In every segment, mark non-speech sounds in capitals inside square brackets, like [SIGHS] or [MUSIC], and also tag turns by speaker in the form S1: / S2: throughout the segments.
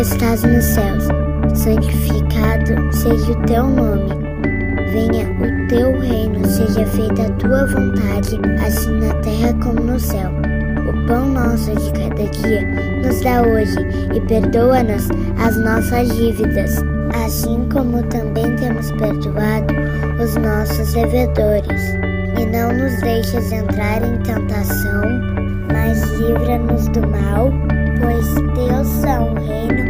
S1: que estás nos céus, santificado seja o teu nome. Venha o teu reino, seja feita a tua vontade, assim na terra como no céu. O pão nosso de cada dia nos dá hoje e perdoa-nos as nossas dívidas, assim como também temos perdoado os nossos devedores. E não nos deixes entrar em tentação, mas livra-nos do mal pois teus são o reino,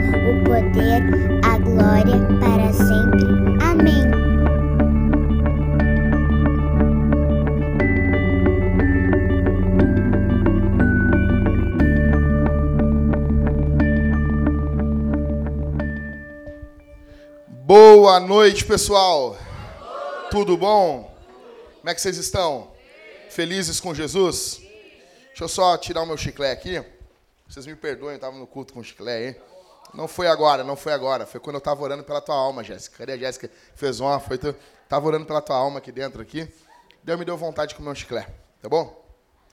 S1: a glória para sempre. Amém.
S2: Boa noite, pessoal. Tudo bom? Como é que vocês estão? Felizes com Jesus? Deixa eu só tirar o meu chiclete aqui. Vocês me perdoem, eu estava no culto com o chiclete, hein? Não foi agora, não foi agora. Foi quando eu estava orando pela tua alma, Jéssica. Cadê a Jéssica? Fez uma, foi tu. Estava orando pela tua alma aqui dentro, aqui. Deus me deu vontade de comer um chiclete, tá bom?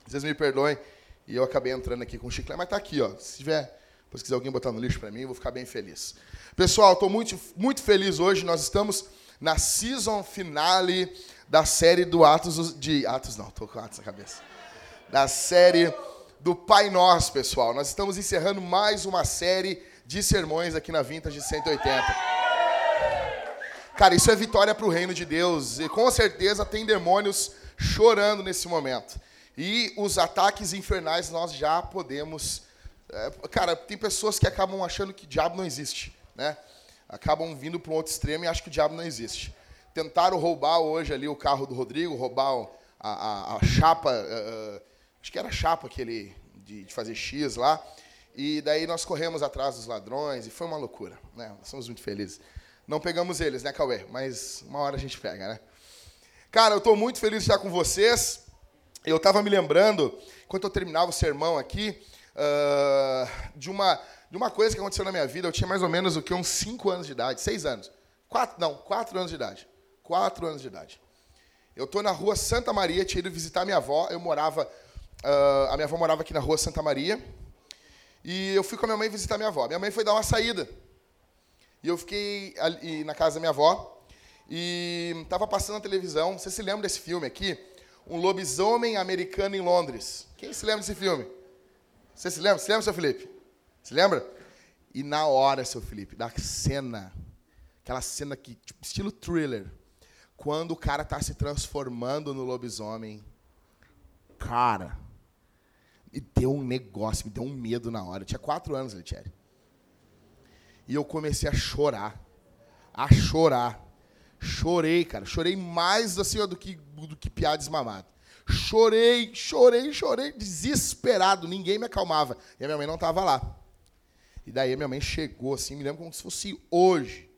S2: Vocês me perdoem. E eu acabei entrando aqui com o chiclete, mas tá aqui, ó. Se tiver, se quiser alguém botar no lixo para mim, eu vou ficar bem feliz. Pessoal, estou muito, muito feliz hoje. Nós estamos na season finale da série do Atos de Atos não, tô com Atos na cabeça. Da série do Pai Nosso, pessoal. Nós estamos encerrando mais uma série de sermões aqui na Vintage 180. Cara, isso é vitória para o reino de Deus. E com certeza tem demônios chorando nesse momento. E os ataques infernais nós já podemos. É, cara, tem pessoas que acabam achando que diabo não existe, né? Acabam vindo para um outro extremo e acham que o diabo não existe. Tentaram roubar hoje ali o carro do Rodrigo, roubar a, a, a chapa. Uh, acho que era chapa aquele de, de, fazer X lá. E daí nós corremos atrás dos ladrões e foi uma loucura. Né? Nós somos muito felizes. Não pegamos eles, né, Cauê? Mas uma hora a gente pega, né? Cara, eu estou muito feliz de estar com vocês. Eu estava me lembrando, enquanto eu terminava o sermão aqui, uh, de, uma, de uma coisa que aconteceu na minha vida. Eu tinha mais ou menos o que uns 5 anos de idade, 6 anos. Quatro, não, 4 anos de idade. 4 anos de idade. Eu estou na rua Santa Maria, tinha ido visitar minha avó. Eu morava Uh, a minha avó morava aqui na rua Santa Maria. E eu fui com a minha mãe visitar minha avó. Minha mãe foi dar uma saída. E eu fiquei ali na casa da minha avó. E estava passando na televisão. Você se lembra desse filme aqui? Um lobisomem americano em Londres. Quem se lembra desse filme? Você se lembra? Se lembra, seu Felipe? Se lembra? E na hora, seu Felipe, da cena, aquela cena que, tipo, estilo thriller, quando o cara está se transformando no lobisomem, cara, me deu um negócio, me deu um medo na hora. Eu tinha quatro anos, Letieri. E eu comecei a chorar. A chorar. Chorei, cara. Chorei mais assim ó, do que do que piá desmamado. Chorei, chorei, chorei, desesperado. Ninguém me acalmava. E a minha mãe não estava lá. E daí a minha mãe chegou assim, me lembro como se fosse hoje.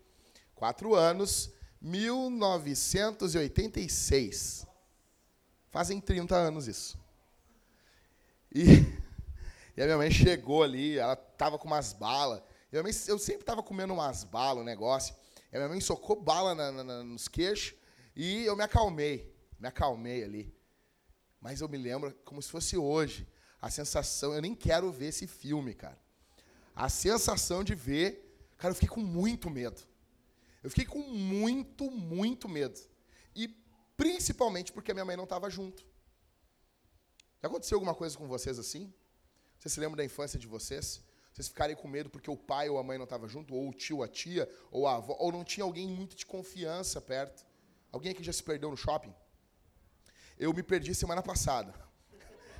S2: Quatro anos, 1986. Fazem 30 anos isso. E, [LAUGHS] e a minha mãe chegou ali, ela tava com umas balas. Eu, eu sempre tava comendo umas balas, um negócio. E a minha mãe socou bala na, na, nos queixos e eu me acalmei. Me acalmei ali. Mas eu me lembro como se fosse hoje. A sensação, eu nem quero ver esse filme, cara. A sensação de ver, cara, eu fiquei com muito medo. Eu fiquei com muito, muito medo. E principalmente porque a minha mãe não estava junto. Já aconteceu alguma coisa com vocês assim? Vocês se lembram da infância de vocês? Vocês ficarem com medo porque o pai ou a mãe não estava junto, ou o tio, a tia, ou a avó, ou não tinha alguém muito de confiança perto? Alguém aqui já se perdeu no shopping? Eu me perdi semana passada.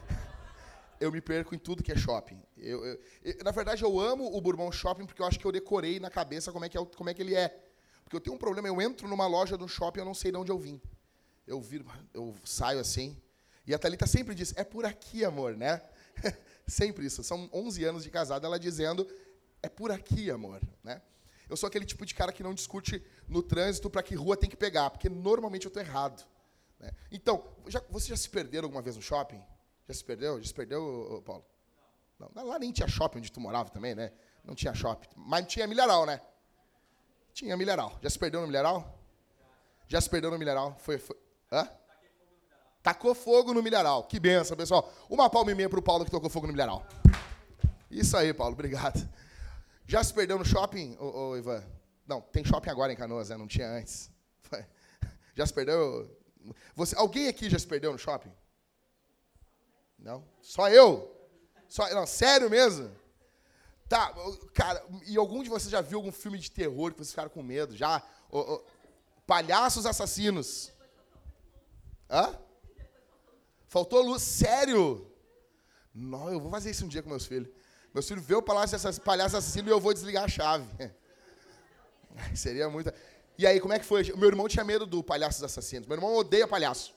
S2: [LAUGHS] eu me perco em tudo que é shopping. Eu, eu, eu, na verdade, eu amo o Bourbon Shopping porque eu acho que eu decorei na cabeça como é que, é, como é que ele é. Porque eu tenho um problema, eu entro numa loja do shopping e eu não sei de onde eu vim. Eu, eu saio assim, e a Thalita sempre diz, é por aqui, amor, né? [LAUGHS] sempre isso. São 11 anos de casada, ela dizendo, é por aqui, amor, né? Eu sou aquele tipo de cara que não discute no trânsito para que rua tem que pegar, porque normalmente eu estou errado. Né? Então, já, você já se perdeu alguma vez no shopping? Já se perdeu? Já se perdeu, Paulo? Não. não. Lá nem tinha shopping onde tu morava também, né? Não tinha shopping. Mas tinha milharal, né? Tinha milharal. Já se perdeu no milharal? Já se perdeu no milharal? Foi, foi... Hã? Tacou fogo no milharal. Que benção, pessoal. Uma palma meia para o Paulo que tocou fogo no milharal. Isso aí, Paulo. Obrigado. Já se perdeu no shopping, ô, ô, Ivan? Não, tem shopping agora em Canoas, né? Não tinha antes. [LAUGHS] Já se perdeu? Você, alguém aqui já se perdeu no shopping? Não? Só eu? Só, não, sério mesmo? Tá, cara, e algum de vocês já viu algum filme de terror que vocês ficaram com medo? Já? palhaços assassinos. Hã? Faltou luz? Sério? Não, eu vou fazer isso um dia com meus filhos. Meus filhos vê o palhaço assassino e eu vou desligar a chave. [LAUGHS] Seria muito. E aí, como é que foi? Meu irmão tinha medo do palhaços assassinos. Meu irmão odeia palhaço.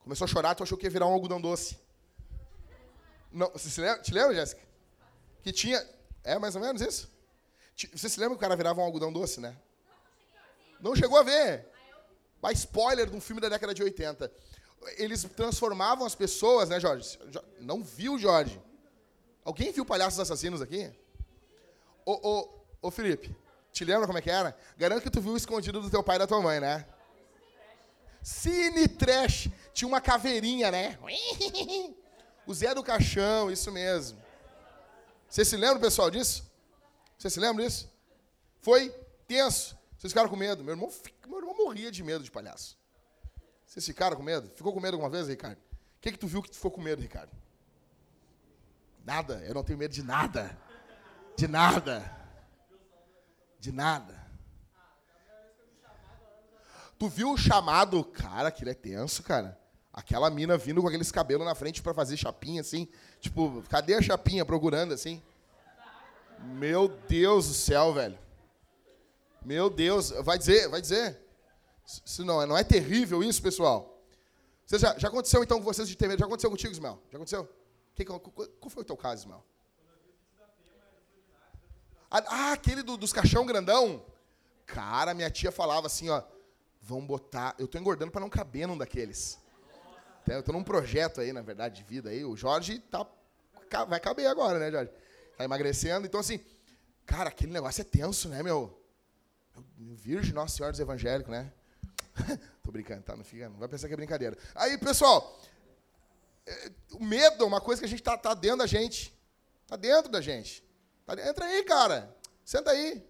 S2: Começou a chorar, tu achou que ia virar um algodão doce. Não, você se lembra? Te lembra, Jéssica? Que tinha. É mais ou menos isso? Você se lembra que o cara virava um algodão doce, né? Não chegou a ver. Mas spoiler de um filme da década de 80. Eles transformavam as pessoas, né, Jorge? Não viu, Jorge? Alguém viu Palhaços Assassinos aqui? Ô, ô, ô, Felipe, te lembra como é que era? Garanto que tu viu o escondido do teu pai e da tua mãe, né? Cine Trash. Tinha uma caveirinha, né? [LAUGHS] O Zé do Caixão, isso mesmo. Você se lembra, pessoal, disso? Você se lembra disso? Foi tenso. Vocês ficaram com medo. Meu irmão, meu irmão morria de medo de palhaço. Vocês ficaram com medo? Ficou com medo alguma vez, Ricardo? O que, que tu viu que tu ficou com medo, Ricardo? Nada. Eu não tenho medo de nada. De nada. De nada. Tu viu o chamado? Cara, aquilo é tenso, cara. Aquela mina vindo com aqueles cabelos na frente para fazer chapinha, assim. Tipo, cadê a chapinha procurando, assim? Meu Deus do céu, velho. Meu Deus. Vai dizer, vai dizer. Se não, não é terrível isso, pessoal? Você já, já aconteceu, então, com vocês de TV? Já aconteceu contigo, Ismael? Já aconteceu? Que, qual, qual foi o teu caso, Ismael? Ah, ah, aquele do, dos caixão grandão? Cara, minha tia falava assim, ó. Vamos botar... Eu tô engordando para não caber num daqueles. Eu tô num projeto aí, na verdade, de vida aí. O Jorge tá, vai caber agora, né, Jorge? Tá emagrecendo. Então, assim, cara, aquele negócio é tenso, né, meu? Virgem Nossa Senhora dos Evangélicos, né? [LAUGHS] Tô brincando, tá? Não, fica, não vai pensar que é brincadeira. Aí, pessoal, é, o medo é uma coisa que a gente tá, tá dentro da gente. Tá dentro da gente. Tá, entra aí, cara. Senta aí.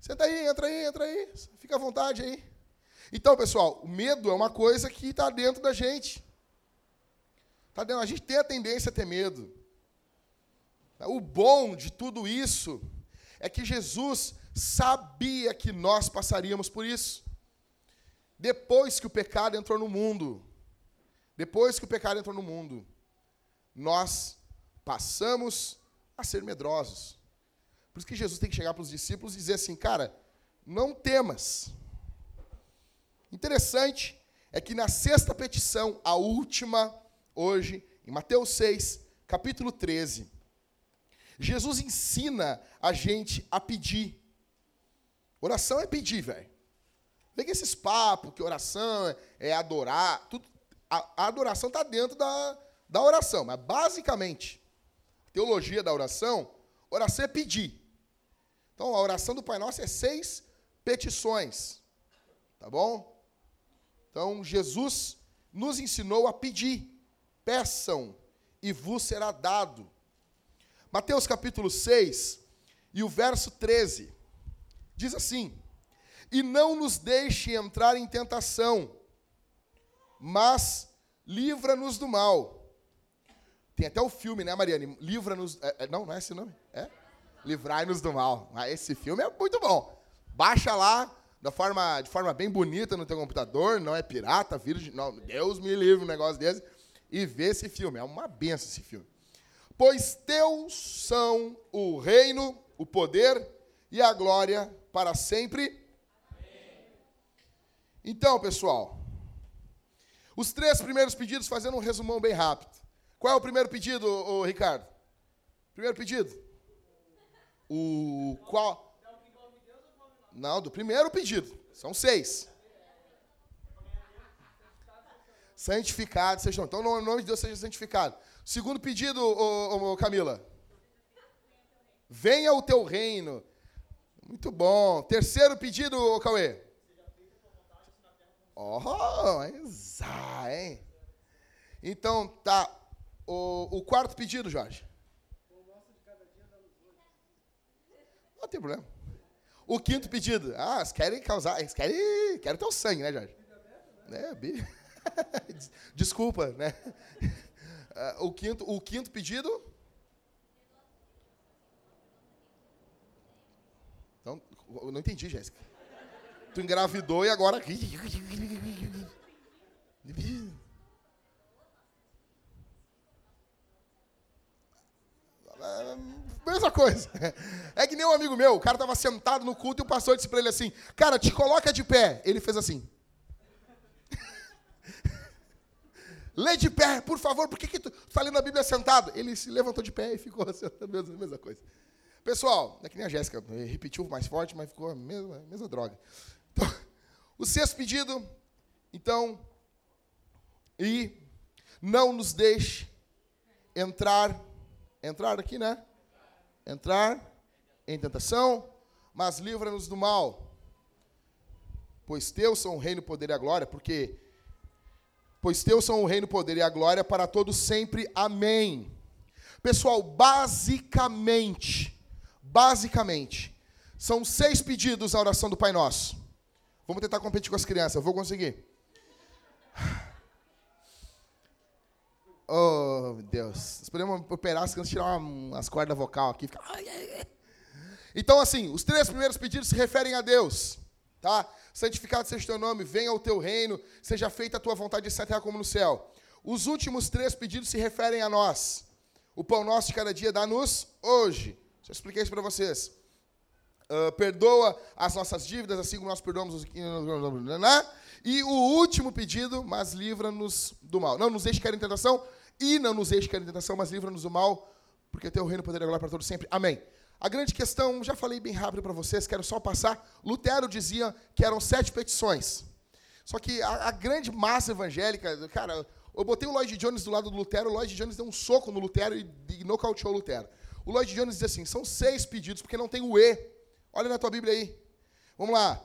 S2: Senta aí, entra aí, entra aí. Fica à vontade aí. Então, pessoal, o medo é uma coisa que está dentro da gente. Tá dentro, a gente tem a tendência a ter medo. O bom de tudo isso é que Jesus sabia que nós passaríamos por isso. Depois que o pecado entrou no mundo, depois que o pecado entrou no mundo, nós passamos a ser medrosos. Por isso que Jesus tem que chegar para os discípulos e dizer assim, cara, não temas. Interessante é que na sexta petição, a última, hoje, em Mateus 6, capítulo 13, Jesus ensina a gente a pedir. Oração é pedir, velho. Vem esses papos que oração é, é adorar. Tudo, a, a adoração está dentro da, da oração, mas basicamente, teologia da oração, oração é pedir. Então, a oração do Pai Nosso é seis petições. Tá bom? Então, Jesus nos ensinou a pedir. Peçam e vos será dado. Mateus capítulo 6 e o verso 13 diz assim: E não nos deixe entrar em tentação, mas livra-nos do mal. Tem até o filme, né, Mariane? Livra-nos. É, é, não, não é esse nome? É? Livrai-nos do mal. Ah, esse filme é muito bom. Baixa lá da forma, de forma bem bonita no teu computador, não é pirata, vírus. Não, Deus me livre um negócio desse. E vê esse filme. É uma benção esse filme. Pois teus são o reino, o poder e a glória para sempre. Então, pessoal, os três primeiros pedidos, fazendo um resumão bem rápido. Qual é o primeiro pedido, ô, Ricardo? Primeiro pedido? O qual? Não, do primeiro pedido. São seis. Santificado sejam. Então, o nome de Deus seja santificado. Segundo pedido, ô, ô, Camila. Venha o teu reino. Muito bom. Terceiro pedido, Cauê. Oh, exato, hein? Então, tá. O, o quarto pedido, Jorge. Não tem problema. O quinto pedido. Ah, eles querem causar. Eles querem, querem ter o sangue, né, Jorge? É, bi... [LAUGHS] Desculpa, né? [LAUGHS] O quinto, o quinto pedido. Então, eu não entendi, Jéssica. Tu engravidou e agora. Mesma coisa. É que nem um amigo meu, o cara estava sentado no culto e o pastor disse para ele assim: Cara, te coloca de pé. Ele fez assim. [LAUGHS] Lê de pé, por favor, por que, que tu está lendo a Bíblia sentado? Ele se levantou de pé e ficou [LAUGHS] mesma, mesma coisa. Pessoal, é que nem a Jéssica, repetiu mais forte, mas ficou a mesma, a mesma droga. Então, [LAUGHS] o sexto pedido, então, e não nos deixe entrar, entrar aqui, né? Entrar em tentação, mas livra-nos do mal. Pois teus são o reino, o poder e a glória, porque pois teus são o reino, o poder e a glória para todos sempre. Amém. Pessoal, basicamente, basicamente, são seis pedidos na oração do Pai Nosso. Vamos tentar competir com as crianças. Vou conseguir. [SIGHS] Oh, Deus. Nós podemos operar as crianças, tirar umas cordas vocal aqui. [LAUGHS] Então, assim, os três primeiros pedidos se referem a Deus. Tá? Santificado seja o teu nome, venha o teu reino, seja feita a tua vontade de terra como no céu. Os últimos três pedidos se referem a nós. O pão nosso de cada dia dá-nos hoje. Já expliquei isso para vocês. Uh, perdoa as nossas dívidas, assim como nós perdoamos os. Né? E o último pedido, mas livra-nos do mal. Não nos deixe cair em tentação, e não nos deixe cair em tentação, mas livra-nos do mal, porque teu reino poderia glória para todos sempre. Amém. A grande questão, já falei bem rápido para vocês, quero só passar. Lutero dizia que eram sete petições. Só que a, a grande massa evangélica, cara, eu botei o Lloyd Jones do lado do Lutero, o Lloyd Jones deu um soco no Lutero e, e nocauteou o Lutero. O Lloyd Jones diz assim: são seis pedidos, porque não tem o E Olha na tua Bíblia aí. Vamos lá.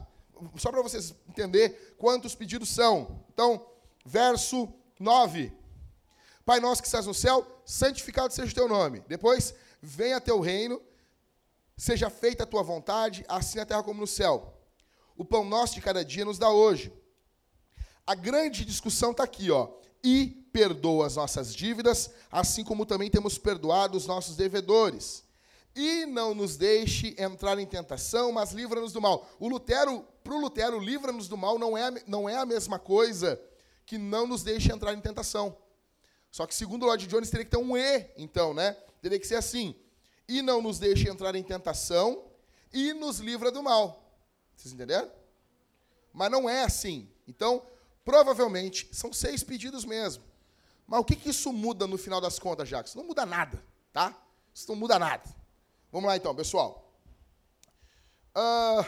S2: Só para vocês entender quantos pedidos são. Então, verso 9. Pai nosso que estás no céu, santificado seja o teu nome. Depois, venha teu reino, seja feita a tua vontade, assim na terra como no céu. O pão nosso de cada dia nos dá hoje. A grande discussão está aqui, ó. E perdoa as nossas dívidas, assim como também temos perdoado os nossos devedores e não nos deixe entrar em tentação, mas livra-nos do mal. O Lutero, para o Lutero, livra-nos do mal não é, não é a mesma coisa que não nos deixe entrar em tentação. Só que segundo o Lord Jones teria que ter um E, então, né? Teria que ser assim. E não nos deixe entrar em tentação e nos livra do mal. Vocês entenderam? Mas não é assim. Então, provavelmente, são seis pedidos mesmo. Mas o que, que isso muda no final das contas, Jacques? Não muda nada, tá? Isso não muda nada. Vamos lá então, pessoal. Uh,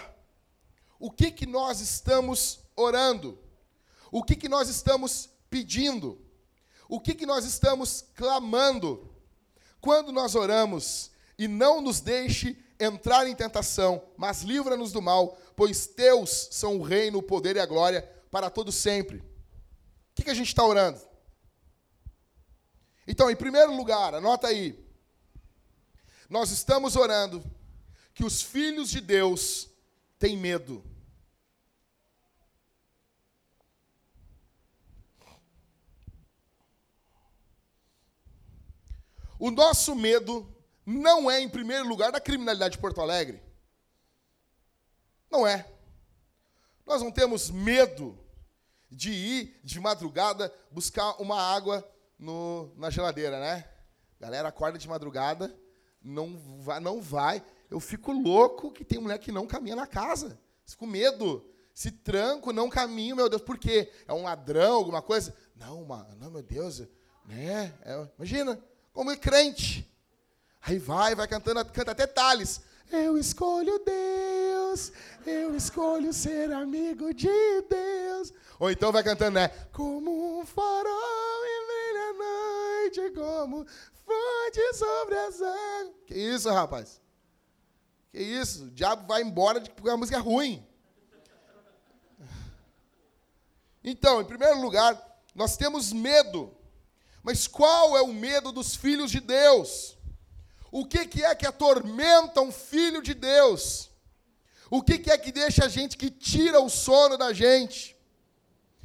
S2: o que, que nós estamos orando? O que, que nós estamos pedindo? O que, que nós estamos clamando? Quando nós oramos, e não nos deixe entrar em tentação, mas livra-nos do mal, pois teus são o reino, o poder e a glória para todo sempre. O que, que a gente está orando? Então, em primeiro lugar, anota aí, nós estamos orando que os filhos de Deus têm medo. O nosso medo não é, em primeiro lugar, da criminalidade de Porto Alegre. Não é. Nós não temos medo de ir de madrugada buscar uma água no, na geladeira, né? Galera acorda de madrugada, não vai, não vai. Eu fico louco que tem mulher que não caminha na casa. Fico com medo. Se tranco, não caminho, meu Deus. Por quê? É um ladrão, alguma coisa? Não, mano, não, meu Deus. Né? É, imagina, como é crente. Aí vai, vai cantando, canta até Tales. Eu escolho Deus, eu escolho ser amigo de Deus. Ou então vai cantando, né? Como um farol como fonte sobre as águas. Que isso, rapaz? Que isso? O diabo vai embora porque a música é ruim. Então, em primeiro lugar, nós temos medo. Mas qual é o medo dos filhos de Deus? O que, que é que atormenta um filho de Deus? O que, que é que deixa a gente, que tira o sono da gente?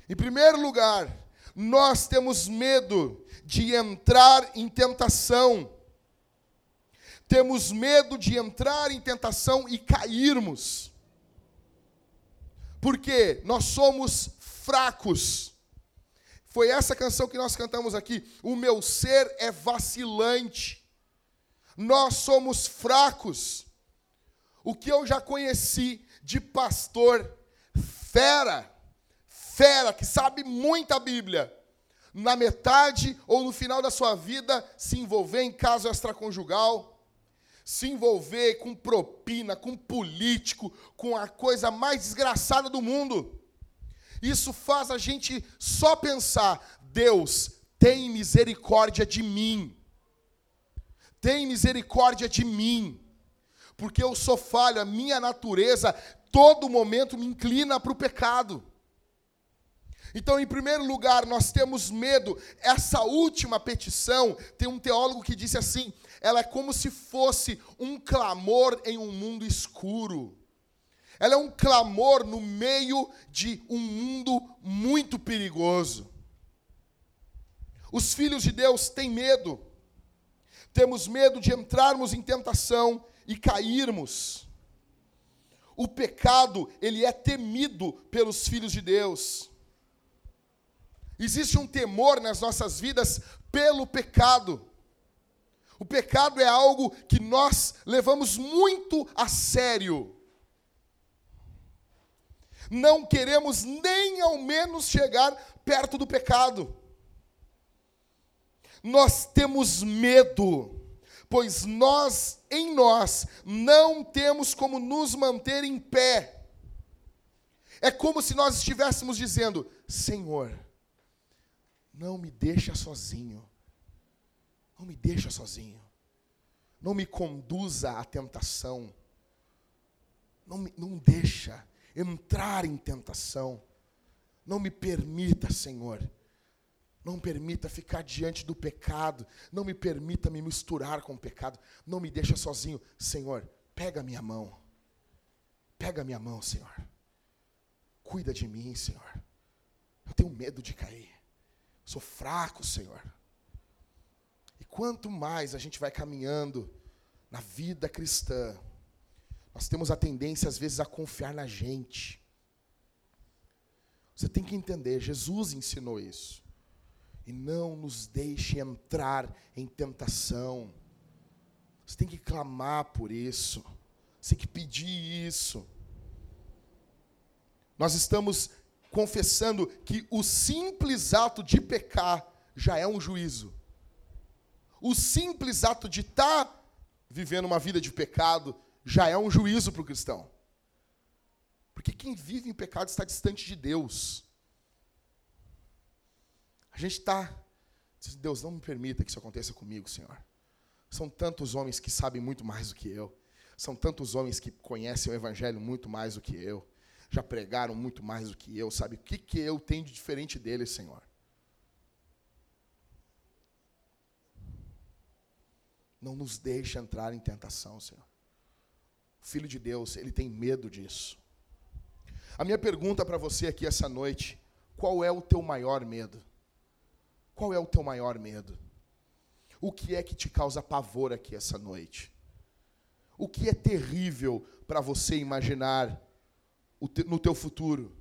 S2: Em primeiro lugar, nós temos medo de entrar em tentação. Temos medo de entrar em tentação e cairmos. Porque nós somos fracos. Foi essa canção que nós cantamos aqui. O meu ser é vacilante. Nós somos fracos. O que eu já conheci de pastor fera, fera, que sabe muita Bíblia, na metade ou no final da sua vida se envolver em caso extraconjugal, se envolver com propina, com político, com a coisa mais desgraçada do mundo. Isso faz a gente só pensar: Deus, tem misericórdia de mim. Tem misericórdia de mim. Porque eu sou falho, a minha natureza, todo momento me inclina para o pecado. Então, em primeiro lugar, nós temos medo. Essa última petição, tem um teólogo que disse assim: ela é como se fosse um clamor em um mundo escuro. Ela é um clamor no meio de um mundo muito perigoso. Os filhos de Deus têm medo. Temos medo de entrarmos em tentação e cairmos. O pecado, ele é temido pelos filhos de Deus. Existe um temor nas nossas vidas pelo pecado. O pecado é algo que nós levamos muito a sério. Não queremos nem ao menos chegar perto do pecado. Nós temos medo, pois nós, em nós, não temos como nos manter em pé. É como se nós estivéssemos dizendo: Senhor, não me deixa sozinho. Não me deixa sozinho. Não me conduza à tentação. Não, me, não deixa entrar em tentação. Não me permita, Senhor. Não permita ficar diante do pecado. Não me permita me misturar com o pecado. Não me deixa sozinho. Senhor, pega minha mão. Pega minha mão, Senhor. Cuida de mim, Senhor. Eu tenho medo de cair. Sou fraco, Senhor. E quanto mais a gente vai caminhando na vida cristã, nós temos a tendência, às vezes, a confiar na gente. Você tem que entender, Jesus ensinou isso. E não nos deixe entrar em tentação. Você tem que clamar por isso. Você tem que pedir isso. Nós estamos confessando que o simples ato de pecar já é um juízo. O simples ato de estar tá vivendo uma vida de pecado já é um juízo para o cristão. Porque quem vive em pecado está distante de Deus. A gente está. Deus, não me permita que isso aconteça comigo, Senhor. São tantos homens que sabem muito mais do que eu. São tantos homens que conhecem o Evangelho muito mais do que eu já pregaram muito mais do que eu, sabe? O que, que eu tenho de diferente deles, Senhor? Não nos deixe entrar em tentação, Senhor. O Filho de Deus, ele tem medo disso. A minha pergunta para você aqui essa noite: qual é o teu maior medo? Qual é o teu maior medo? O que é que te causa pavor aqui essa noite? O que é terrível para você imaginar no teu futuro.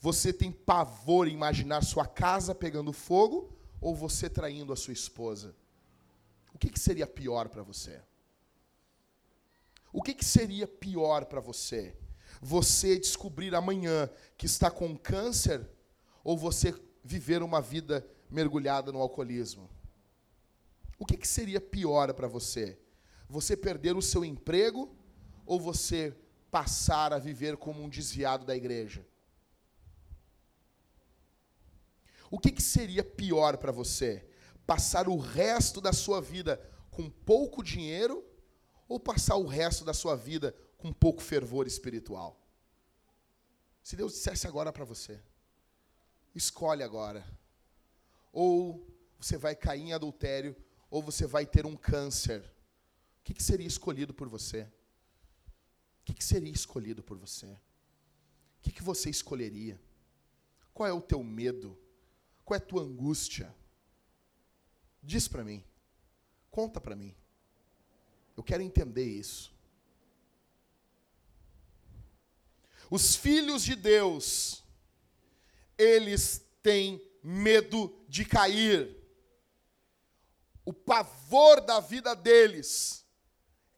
S2: Você tem pavor em imaginar sua casa pegando fogo ou você traindo a sua esposa? O que, que seria pior para você? O que, que seria pior para você? Você descobrir amanhã que está com câncer ou você viver uma vida mergulhada no alcoolismo? O que, que seria pior para você? Você perder o seu emprego ou você passar a viver como um desviado da igreja? O que, que seria pior para você? Passar o resto da sua vida com pouco dinheiro ou passar o resto da sua vida com pouco fervor espiritual? Se Deus dissesse agora para você, escolhe agora. Ou você vai cair em adultério, ou você vai ter um câncer? O que, que seria escolhido por você? O que, seria escolhido por você? O que, que você escolheria? Qual é o teu medo? Qual é a tua angústia? Diz para mim. Conta para mim. Eu quero entender isso. Os filhos de Deus, eles têm medo de cair. O pavor da vida deles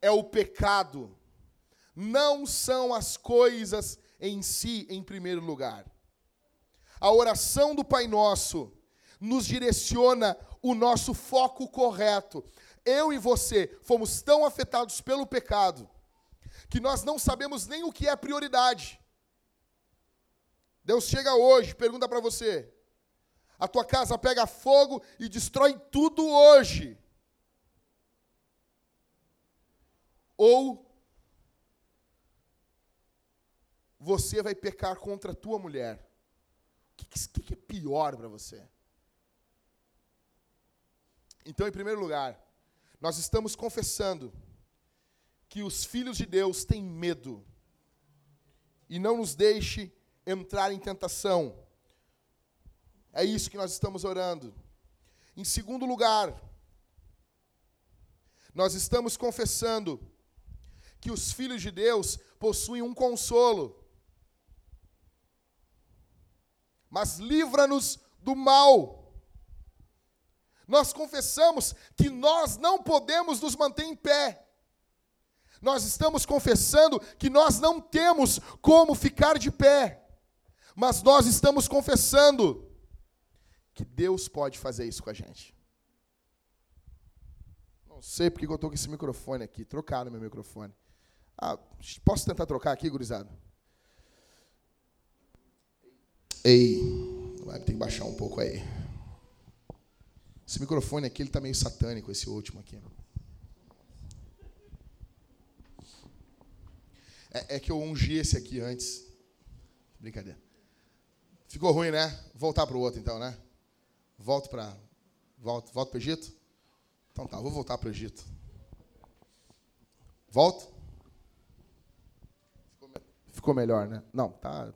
S2: é o pecado. Não são as coisas em si em primeiro lugar. A oração do Pai Nosso nos direciona o nosso foco correto. Eu e você fomos tão afetados pelo pecado que nós não sabemos nem o que é prioridade. Deus chega hoje, pergunta para você: a tua casa pega fogo e destrói tudo hoje. Ou você vai pecar contra a tua mulher. O que, que, é pior para você? Então, em primeiro lugar, nós estamos confessando que os filhos de Deus têm medo. E não nos deixe entrar em tentação. É isso que nós estamos orando. Em segundo lugar, nós estamos confessando que os filhos de Deus possuem um consolo. Mas livra-nos do mal. Nós confessamos que nós não podemos nos manter em pé. Nós estamos confessando que nós não temos como ficar de pé. Mas nós estamos confessando que Deus pode fazer isso com a gente. Não sei porque eu estou com esse microfone aqui. Trocaram meu microfone. Ah, posso tentar trocar aqui, gurizada? Ei, vai ter que baixar um pouco aí. Esse microfone aqui, ele está meio satânico, esse último aqui. É, é que eu ungi esse aqui antes. Brincadeira. Ficou ruim, né? Voltar para o outro, então, né? Volto para volto, volto o Egito? Então tá, vou voltar para o Egito. Volto? Ficou melhor, né? Não, tá.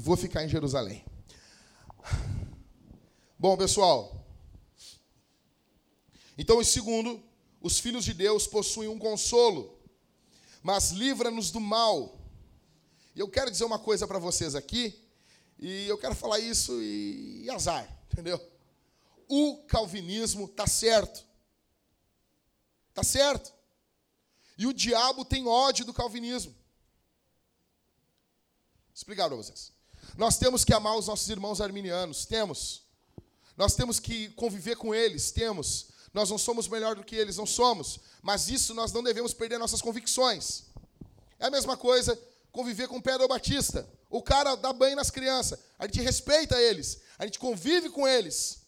S2: Vou ficar em Jerusalém. Bom, pessoal. Então, em segundo, os filhos de Deus possuem um consolo, mas livra-nos do mal. E eu quero dizer uma coisa para vocês aqui, e eu quero falar isso e, e azar, entendeu? O calvinismo está certo. Está certo. E o diabo tem ódio do calvinismo. Explicar para vocês. Nós temos que amar os nossos irmãos arminianos, temos. Nós temos que conviver com eles, temos. Nós não somos melhor do que eles, não somos. Mas isso nós não devemos perder nossas convicções. É a mesma coisa conviver com o Pedro Batista. O cara dá banho nas crianças. A gente respeita eles. A gente convive com eles.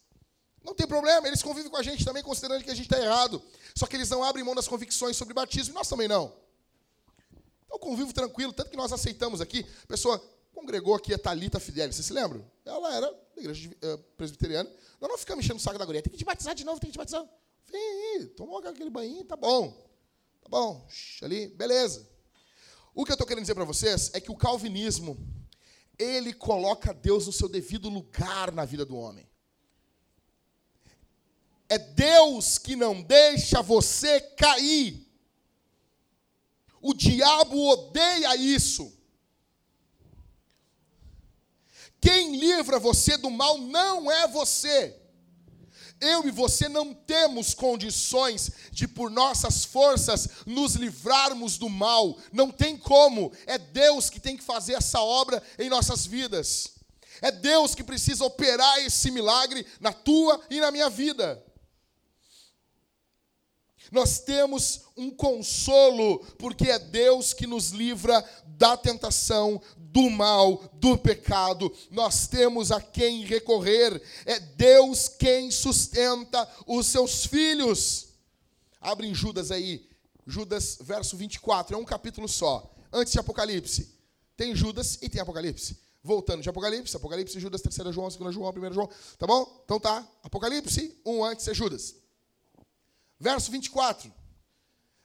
S2: Não tem problema, eles convivem com a gente também, considerando que a gente está errado. Só que eles não abrem mão das convicções sobre batismo, e nós também não. Então, convivo tranquilo, tanto que nós aceitamos aqui. Pessoa congregou aqui a Talita Fidelis, vocês se lembram? Ela era da igreja uh, presbiteriana. Nós não ficamos enchendo o saco da guria. Tem que te batizar de novo, tem que te batizar. Vem aí, tomou aquele banho, tá bom. Tá bom, ali, beleza. O que eu estou querendo dizer para vocês é que o calvinismo, ele coloca Deus no seu devido lugar na vida do homem. É Deus que não deixa você cair. O diabo odeia isso. Quem livra você do mal não é você eu e você não temos condições de, por nossas forças, nos livrarmos do mal. Não tem como. É Deus que tem que fazer essa obra em nossas vidas. É Deus que precisa operar esse milagre na tua e na minha vida. Nós temos um consolo, porque é Deus que nos livra da tentação, do mal, do pecado. Nós temos a quem recorrer. É Deus quem sustenta os seus filhos. Abre em Judas aí, Judas, verso 24, é um capítulo só. Antes de Apocalipse. Tem Judas e tem Apocalipse. Voltando de Apocalipse, Apocalipse, Judas, 3 João, 2 João, 1 João, tá bom? Então tá, Apocalipse, um antes é Judas. Verso 24.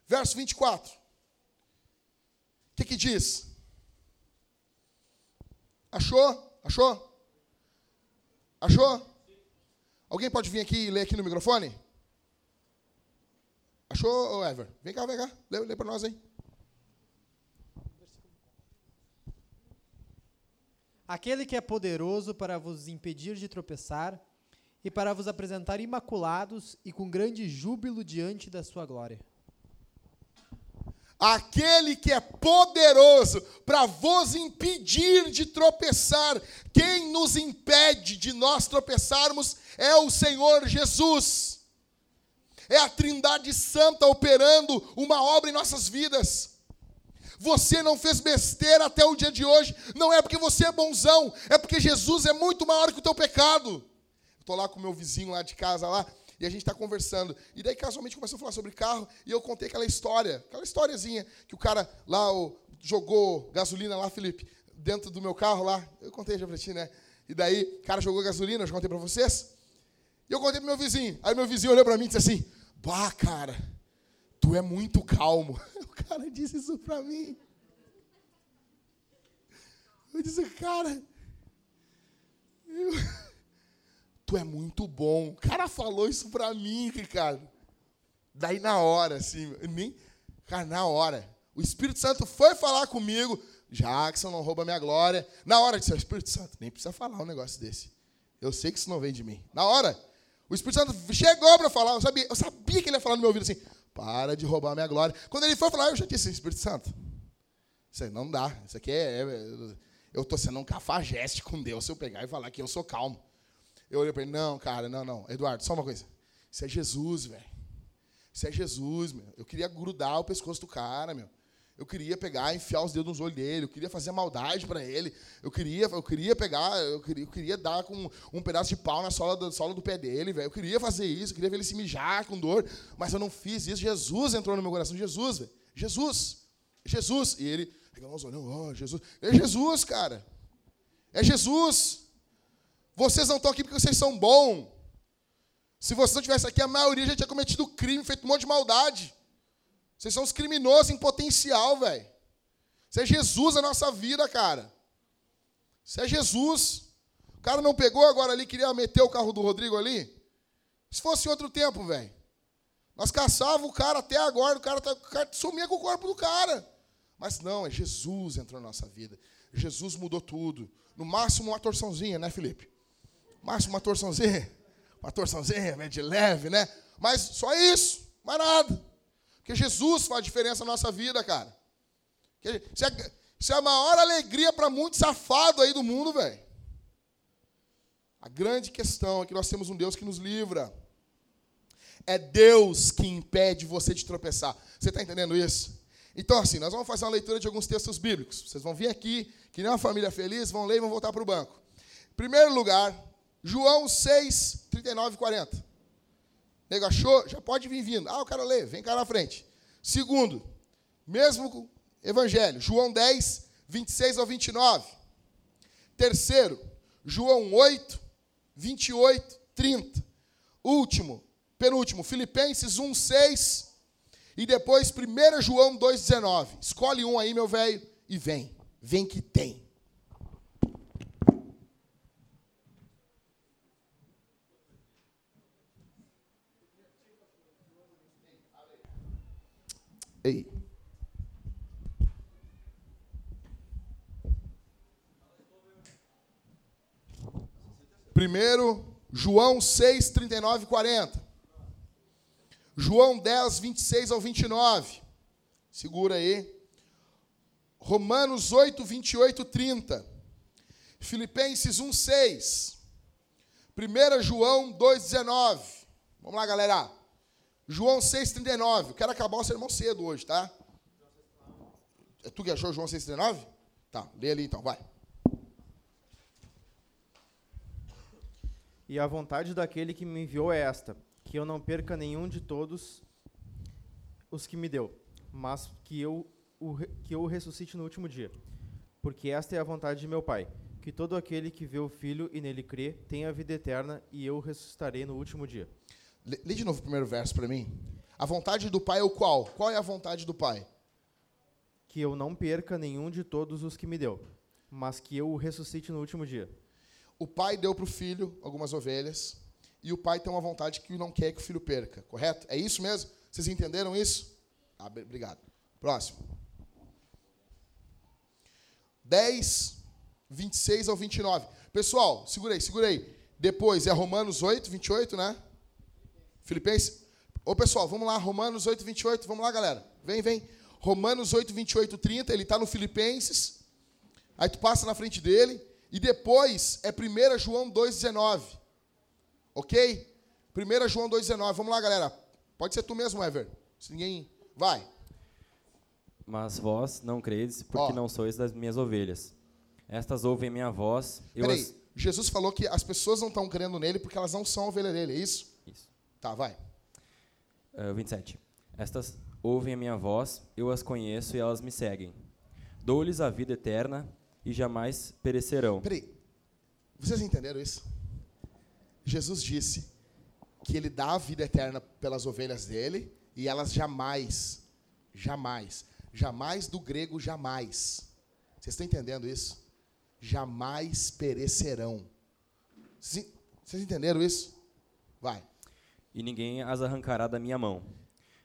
S2: Verso 24. O que, que diz? Achou? Achou? Achou? Alguém pode vir aqui e ler aqui no microfone? Achou, Ever? Vem cá, vem cá. Lê, lê para nós aí.
S3: Aquele que é poderoso para vos impedir de tropeçar e para vos apresentar imaculados e com grande júbilo diante da sua glória.
S2: Aquele que é poderoso para vos impedir de tropeçar. Quem nos impede de nós tropeçarmos é o Senhor Jesus. É a Trindade Santa operando uma obra em nossas vidas. Você não fez besteira até o dia de hoje, não é porque você é bonzão, é porque Jesus é muito maior que o teu pecado. Estou lá com o meu vizinho lá de casa lá, e a gente está conversando. E daí, casualmente, começou a falar sobre carro, e eu contei aquela história, aquela historiazinha, que o cara lá o, jogou gasolina lá, Felipe, dentro do meu carro lá. Eu contei já para ti, né? E daí, o cara jogou gasolina, eu já contei para vocês. E eu contei pro meu vizinho. Aí meu vizinho olhou para mim e disse assim: Bah, cara, tu é muito calmo. [LAUGHS] O cara disse isso para mim. Eu disse, cara, eu, tu é muito bom. O cara falou isso para mim, Ricardo. Daí na hora, assim, nem, cara, na hora. O Espírito Santo foi falar comigo. Jackson, não rouba minha glória. Na hora, disse, Espírito Santo, nem precisa falar um negócio desse. Eu sei que isso não vem de mim. Na hora, o Espírito Santo chegou para falar, eu sabia, eu sabia que ele ia falar no meu ouvido assim, para de roubar minha glória. Quando ele foi falar, eu já disse, Espírito Santo, isso aí não dá, isso aqui é, é eu estou sendo um cafajeste com Deus se eu pegar e falar que eu sou calmo. Eu olhei para ele, não, cara, não, não. Eduardo, só uma coisa. Isso é Jesus, velho. Isso é Jesus, meu. Eu queria grudar o pescoço do cara, meu. Eu queria pegar, enfiar os dedos nos olhos dele, eu queria fazer maldade para ele, eu queria, eu queria pegar, eu queria, eu queria dar com um pedaço de pau na sola do, sola do pé dele, velho. Eu queria fazer isso, eu queria ver ele se mijar com dor, mas eu não fiz isso. Jesus entrou no meu coração, Jesus, velho. Jesus. Jesus. E ele pegando os olhos, oh, Jesus. É Jesus, cara. É Jesus. Vocês não estão aqui porque vocês são bons. Se vocês não estivessem aqui, a maioria já tinha cometido crime, feito um monte de maldade. Vocês são os criminosos em potencial, velho. Isso é Jesus a nossa vida, cara. Isso é Jesus. O cara não pegou agora ali, queria meter o carro do Rodrigo ali. Se fosse outro tempo, velho. Nós caçávamos o cara até agora, o cara, tá, o cara sumia com o corpo do cara. Mas não, é Jesus entrou na nossa vida. Jesus mudou tudo. No máximo uma torçãozinha, né, Felipe? Máximo uma torçãozinha. Uma torçãozinha, né, de leve, né? Mas só isso, mais nada. Porque Jesus faz diferença na nossa vida, cara. Isso é, isso é a maior alegria para muito safado aí do mundo, velho. A grande questão é que nós temos um Deus que nos livra. É Deus que impede você de tropeçar. Você está entendendo isso? Então, assim, nós vamos fazer uma leitura de alguns textos bíblicos. Vocês vão vir aqui, que nem uma família feliz, vão ler e vão voltar para o banco. Em primeiro lugar, João 6, 39 e 40. Nego achou? Já pode vir vindo. Ah, eu quero ler, vem cá na frente. Segundo, mesmo evangelho, João 10, 26 ao 29. Terceiro, João 8, 28, 30. Último, penúltimo, Filipenses 1, 6 e depois 1 João 2,19. Escolhe um aí, meu velho, e vem. Vem que tem. Ei. Primeiro, João 6, 39 e 40. João 10, 26 ao 29. Segura aí. Romanos 8, 28, 30. Filipenses 1, 6. 1 João 2, 19. Vamos lá, galera. João 6, 39. quero acabar o sermão cedo hoje, tá? É tu que achou João 6, 39? Tá, lê ali então, vai.
S4: E a vontade daquele que me enviou é esta: que eu não perca nenhum de todos os que me deu, mas que eu o, que eu o ressuscite no último dia. Porque esta é a vontade de meu Pai, que todo aquele que vê o Filho e nele crê tenha vida eterna, e eu ressuscitarei no último dia.
S2: Lê, de novo o primeiro verso para mim. A vontade do Pai é o qual? Qual é a vontade do Pai?
S4: Que eu não perca nenhum de todos os que me deu, mas que eu o ressuscite no último dia.
S2: O pai deu para o filho algumas ovelhas e o pai tem uma vontade que não quer que o filho perca, correto? É isso mesmo? Vocês entenderam isso? Ah, obrigado. Próximo. 10, 26 ao 29. Pessoal, segura aí, segura aí. Depois é Romanos 8, 28, né? Filipenses. Ô, pessoal, vamos lá, Romanos 8, 28. Vamos lá, galera. Vem, vem. Romanos 8, 28, 30. Ele está no Filipenses. Aí tu passa na frente dele. E depois é 1 João 2,19. Ok? 1 João 2,19. Vamos lá, galera. Pode ser tu mesmo, Ever. Se ninguém. Vai.
S5: Mas vós não credes, porque
S2: Ó.
S5: não sois das minhas ovelhas. Estas ouvem minha voz, eu
S2: Peraí.
S5: as...
S2: Jesus falou que as pessoas não estão crendo nele porque elas não são ovelha dele, é isso? Tá, vai.
S5: Ah, 27. Estas ouvem a minha voz, eu as conheço e elas me seguem. Dou-lhes a vida eterna e jamais perecerão.
S2: Peraí. Vocês entenderam isso? Jesus disse que ele dá a vida eterna pelas ovelhas dele e elas jamais, jamais, jamais do grego jamais. Vocês estão entendendo isso? Jamais perecerão. Vocês entenderam isso? Vai.
S5: E ninguém as arrancará da minha mão.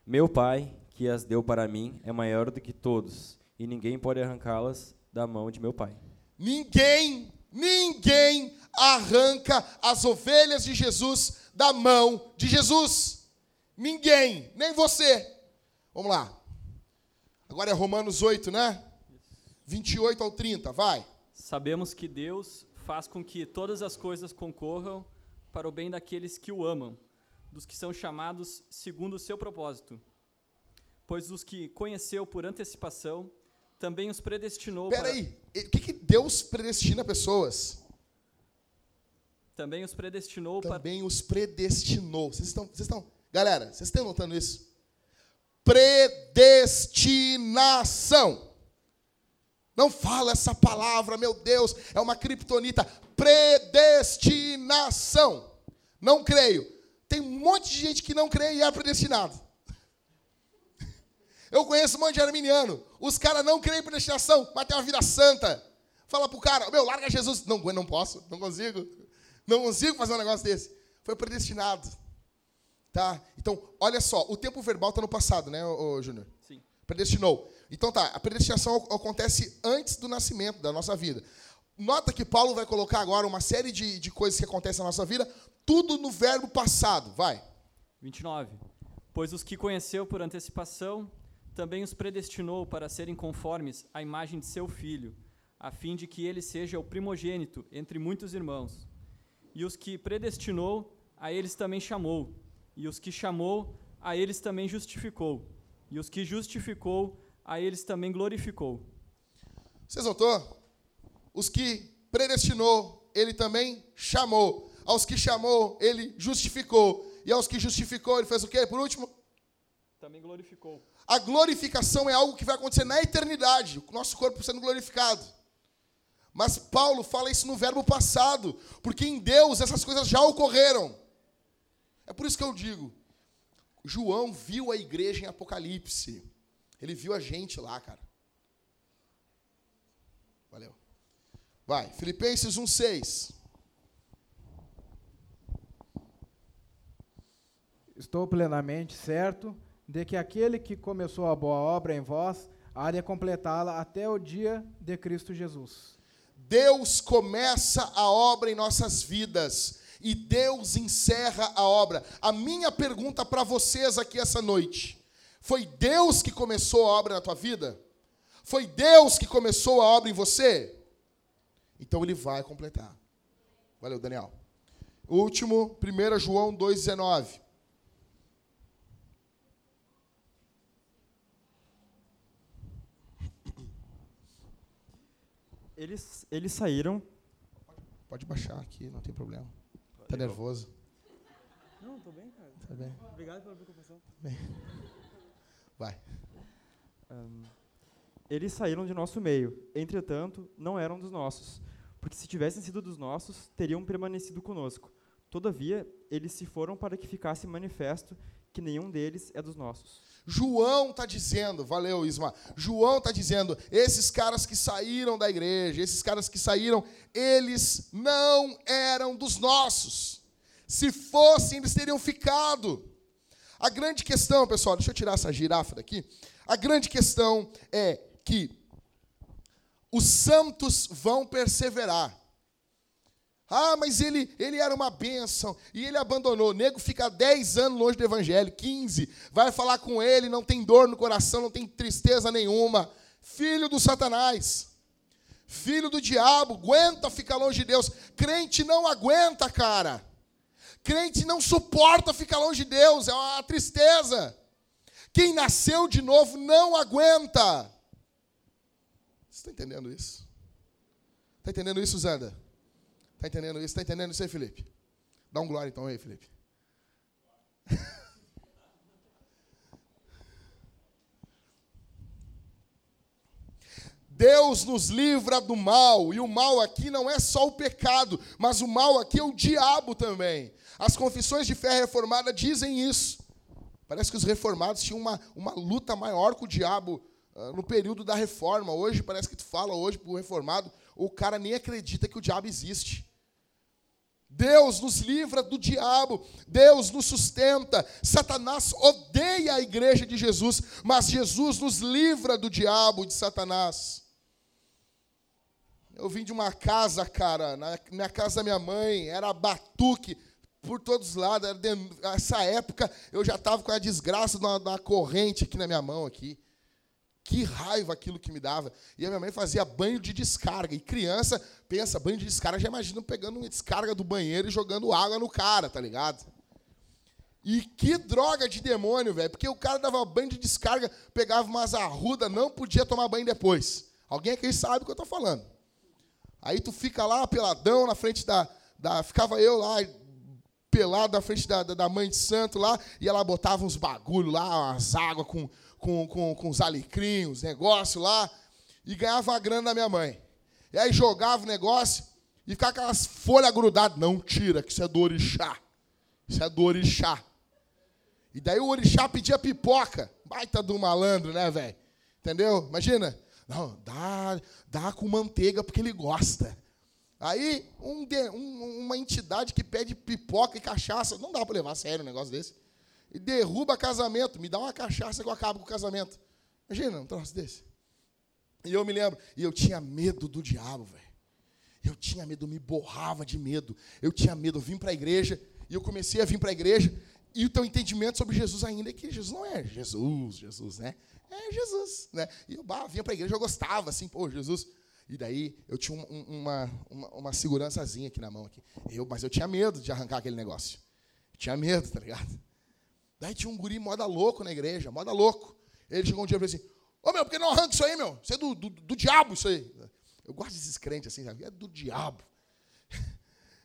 S5: Meu Pai, que as deu para mim, é maior do que todos, e ninguém pode arrancá-las da mão de meu Pai.
S2: Ninguém, ninguém arranca as ovelhas de Jesus da mão de Jesus. Ninguém, nem você. Vamos lá. Agora é Romanos 8, né? 28 ao 30, vai.
S6: Sabemos que Deus faz com que todas as coisas concorram para o bem daqueles que o amam, dos que são chamados segundo o seu propósito. Pois os que conheceu por antecipação, também os predestinou
S2: Pera
S6: para
S2: aí, o que, que Deus predestina pessoas?
S6: também os predestinou para
S2: Também os predestinou. Vocês estão, vocês estão, galera, vocês estão notando isso? Predestinação. Não fala essa palavra, meu Deus, é uma criptonita. Predestinação. Não creio. Tem um monte de gente que não crê e é predestinado. Eu conheço um monte de arminiano. Os caras não creem em predestinação, mas tem uma vida santa. Fala pro cara, meu, larga Jesus. Não, não posso, não consigo. Não consigo fazer um negócio desse. Foi predestinado. Tá? Então, olha só, o tempo verbal está no passado, né, Júnior?
S6: Sim.
S2: Predestinou. Então tá, a predestinação ac- acontece antes do nascimento da nossa vida. Nota que Paulo vai colocar agora uma série de, de coisas que acontecem na nossa vida, tudo no verbo passado. Vai.
S6: 29. Pois os que conheceu por antecipação, também os predestinou para serem conformes à imagem de seu filho, a fim de que ele seja o primogênito entre muitos irmãos. E os que predestinou, a eles também chamou. E os que chamou, a eles também justificou. E os que justificou, a eles também glorificou.
S2: Vocês notou? Os que predestinou, ele também chamou. Aos que chamou, ele justificou. E aos que justificou, ele fez o quê? Por último,
S6: Também glorificou.
S2: a glorificação é algo que vai acontecer na eternidade, o nosso corpo sendo glorificado. Mas Paulo fala isso no verbo passado, porque em Deus essas coisas já ocorreram. É por isso que eu digo, João viu a igreja em Apocalipse. Ele viu a gente lá, cara. Valeu. Vai, Filipenses 1:6.
S7: Estou plenamente certo de que aquele que começou a boa obra em vós há de completá-la até o dia de Cristo Jesus.
S2: Deus começa a obra em nossas vidas e Deus encerra a obra. A minha pergunta para vocês aqui essa noite: foi Deus que começou a obra na tua vida? Foi Deus que começou a obra em você? Então ele vai completar. Valeu, Daniel. O último, 1 João 2,19.
S8: Eles, eles saíram.
S2: Pode baixar aqui, não tem problema. Tá nervoso?
S8: Não, tô bem, cara.
S2: Tá bem.
S8: Obrigado pela preocupação.
S2: Vai.
S8: Eles saíram de nosso meio, entretanto, não eram dos nossos. Porque se tivessem sido dos nossos, teriam permanecido conosco. Todavia, eles se foram para que ficasse manifesto que nenhum deles é dos nossos.
S2: João está dizendo, valeu Isma. João está dizendo, esses caras que saíram da igreja, esses caras que saíram, eles não eram dos nossos. Se fossem, eles teriam ficado. A grande questão, pessoal, deixa eu tirar essa girafa daqui. A grande questão é que os santos vão perseverar. Ah, mas ele, ele era uma bênção e ele abandonou. O nego fica 10 anos longe do evangelho, 15. Vai falar com ele, não tem dor no coração, não tem tristeza nenhuma. Filho do Satanás. Filho do diabo, aguenta ficar longe de Deus. Crente não aguenta, cara. Crente não suporta ficar longe de Deus, é uma tristeza. Quem nasceu de novo não aguenta. Está entendendo isso? Está entendendo isso, Zanda? Está entendendo isso? Está entendendo isso aí, Felipe? Dá um glória então aí, Felipe. [LAUGHS] Deus nos livra do mal, e o mal aqui não é só o pecado, mas o mal aqui é o diabo também. As confissões de fé reformada dizem isso. Parece que os reformados tinham uma, uma luta maior com o diabo no período da reforma. Hoje, parece que tu fala hoje para o reformado, o cara nem acredita que o diabo existe. Deus nos livra do diabo, Deus nos sustenta. Satanás odeia a igreja de Jesus, mas Jesus nos livra do diabo, de Satanás. Eu vim de uma casa, cara, na minha casa da minha mãe, era batuque por todos os lados. Nessa época eu já estava com a desgraça da corrente aqui na minha mão aqui. Que raiva aquilo que me dava. E a minha mãe fazia banho de descarga. E criança, pensa, banho de descarga, já imagina pegando uma descarga do banheiro e jogando água no cara, tá ligado? E que droga de demônio, velho. Porque o cara dava banho de descarga, pegava umas arruda, não podia tomar banho depois. Alguém aqui sabe o que eu tô falando. Aí tu fica lá peladão na frente da. da ficava eu lá, pelado na frente da, da mãe de santo lá, e ela botava uns bagulho lá, umas águas com, com, com, com os alecrinhos, negócio lá, e ganhava a grana da minha mãe. E aí jogava o negócio e ficava aquelas folhas grudadas. Não tira, que isso é do orixá. Isso é do orixá. E daí o orixá pedia pipoca. Baita do malandro, né, velho? Entendeu? Imagina. Não, dá, dá com manteiga porque ele gosta. Aí, um, um, uma entidade que pede pipoca e cachaça, não dá para levar a sério um negócio desse. E derruba casamento, me dá uma cachaça que eu acabo com o casamento. Imagina um troço desse. E eu me lembro, e eu tinha medo do diabo, velho. Eu tinha medo, eu me borrava de medo. Eu tinha medo, eu vim para a igreja, e eu comecei a vir para a igreja, e o teu entendimento sobre Jesus ainda é que Jesus não é Jesus, Jesus, né? É Jesus, né? E eu bah, vinha para a igreja, eu gostava, assim, pô, Jesus. E daí eu tinha um, uma, uma, uma segurançazinha aqui na mão. Aqui. Eu, mas eu tinha medo de arrancar aquele negócio. Eu tinha medo, tá ligado? Daí tinha um guri moda louco na igreja, moda louco. Ele chegou um dia e falou assim, ô meu, por que não arranca isso aí, meu? Isso é do, do, do diabo, isso aí. Eu gosto desses crentes assim, sabe? É do diabo. [LAUGHS]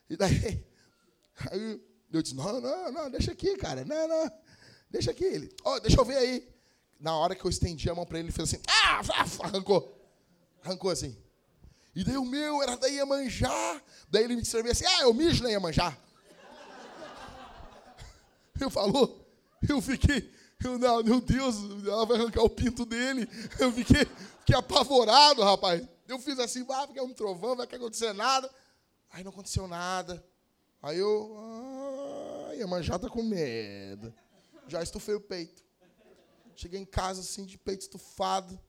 S2: E daí, aí eu disse, não, não, não, deixa aqui, cara. Não, não, deixa aqui. Ele, oh, deixa eu ver aí. Na hora que eu estendi a mão para ele, ele fez assim, ah, arrancou. Arrancou assim. E daí o meu era da Iemanjá. Daí ele me escreveu assim, ah, eu mijo na Iemanjá. [LAUGHS] Eu falou, eu fiquei, eu, não, meu Deus, ela vai arrancar o pinto dele. Eu fiquei, fiquei apavorado, rapaz. Eu fiz assim, ah, porque é um trovão, vai acontecer nada. Aí não aconteceu nada. Aí eu, ah, Iemanjá tá com medo. Já estufei o peito. Cheguei em casa assim, de peito estufado.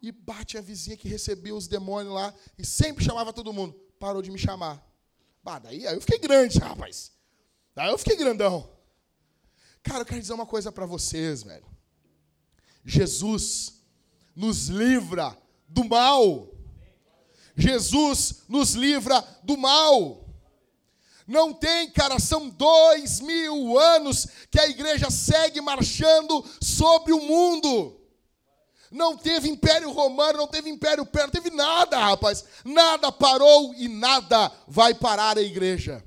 S2: E bate a vizinha que recebia os demônios lá e sempre chamava todo mundo. Parou de me chamar. Bah, daí aí eu fiquei grande, rapaz. Daí eu fiquei grandão. Cara, eu quero dizer uma coisa para vocês, velho. Jesus nos livra do mal. Jesus nos livra do mal. Não tem, cara, são dois mil anos que a igreja segue marchando sobre o mundo. Não teve império romano, não teve império persa, não teve nada, rapaz. Nada parou e nada vai parar a igreja.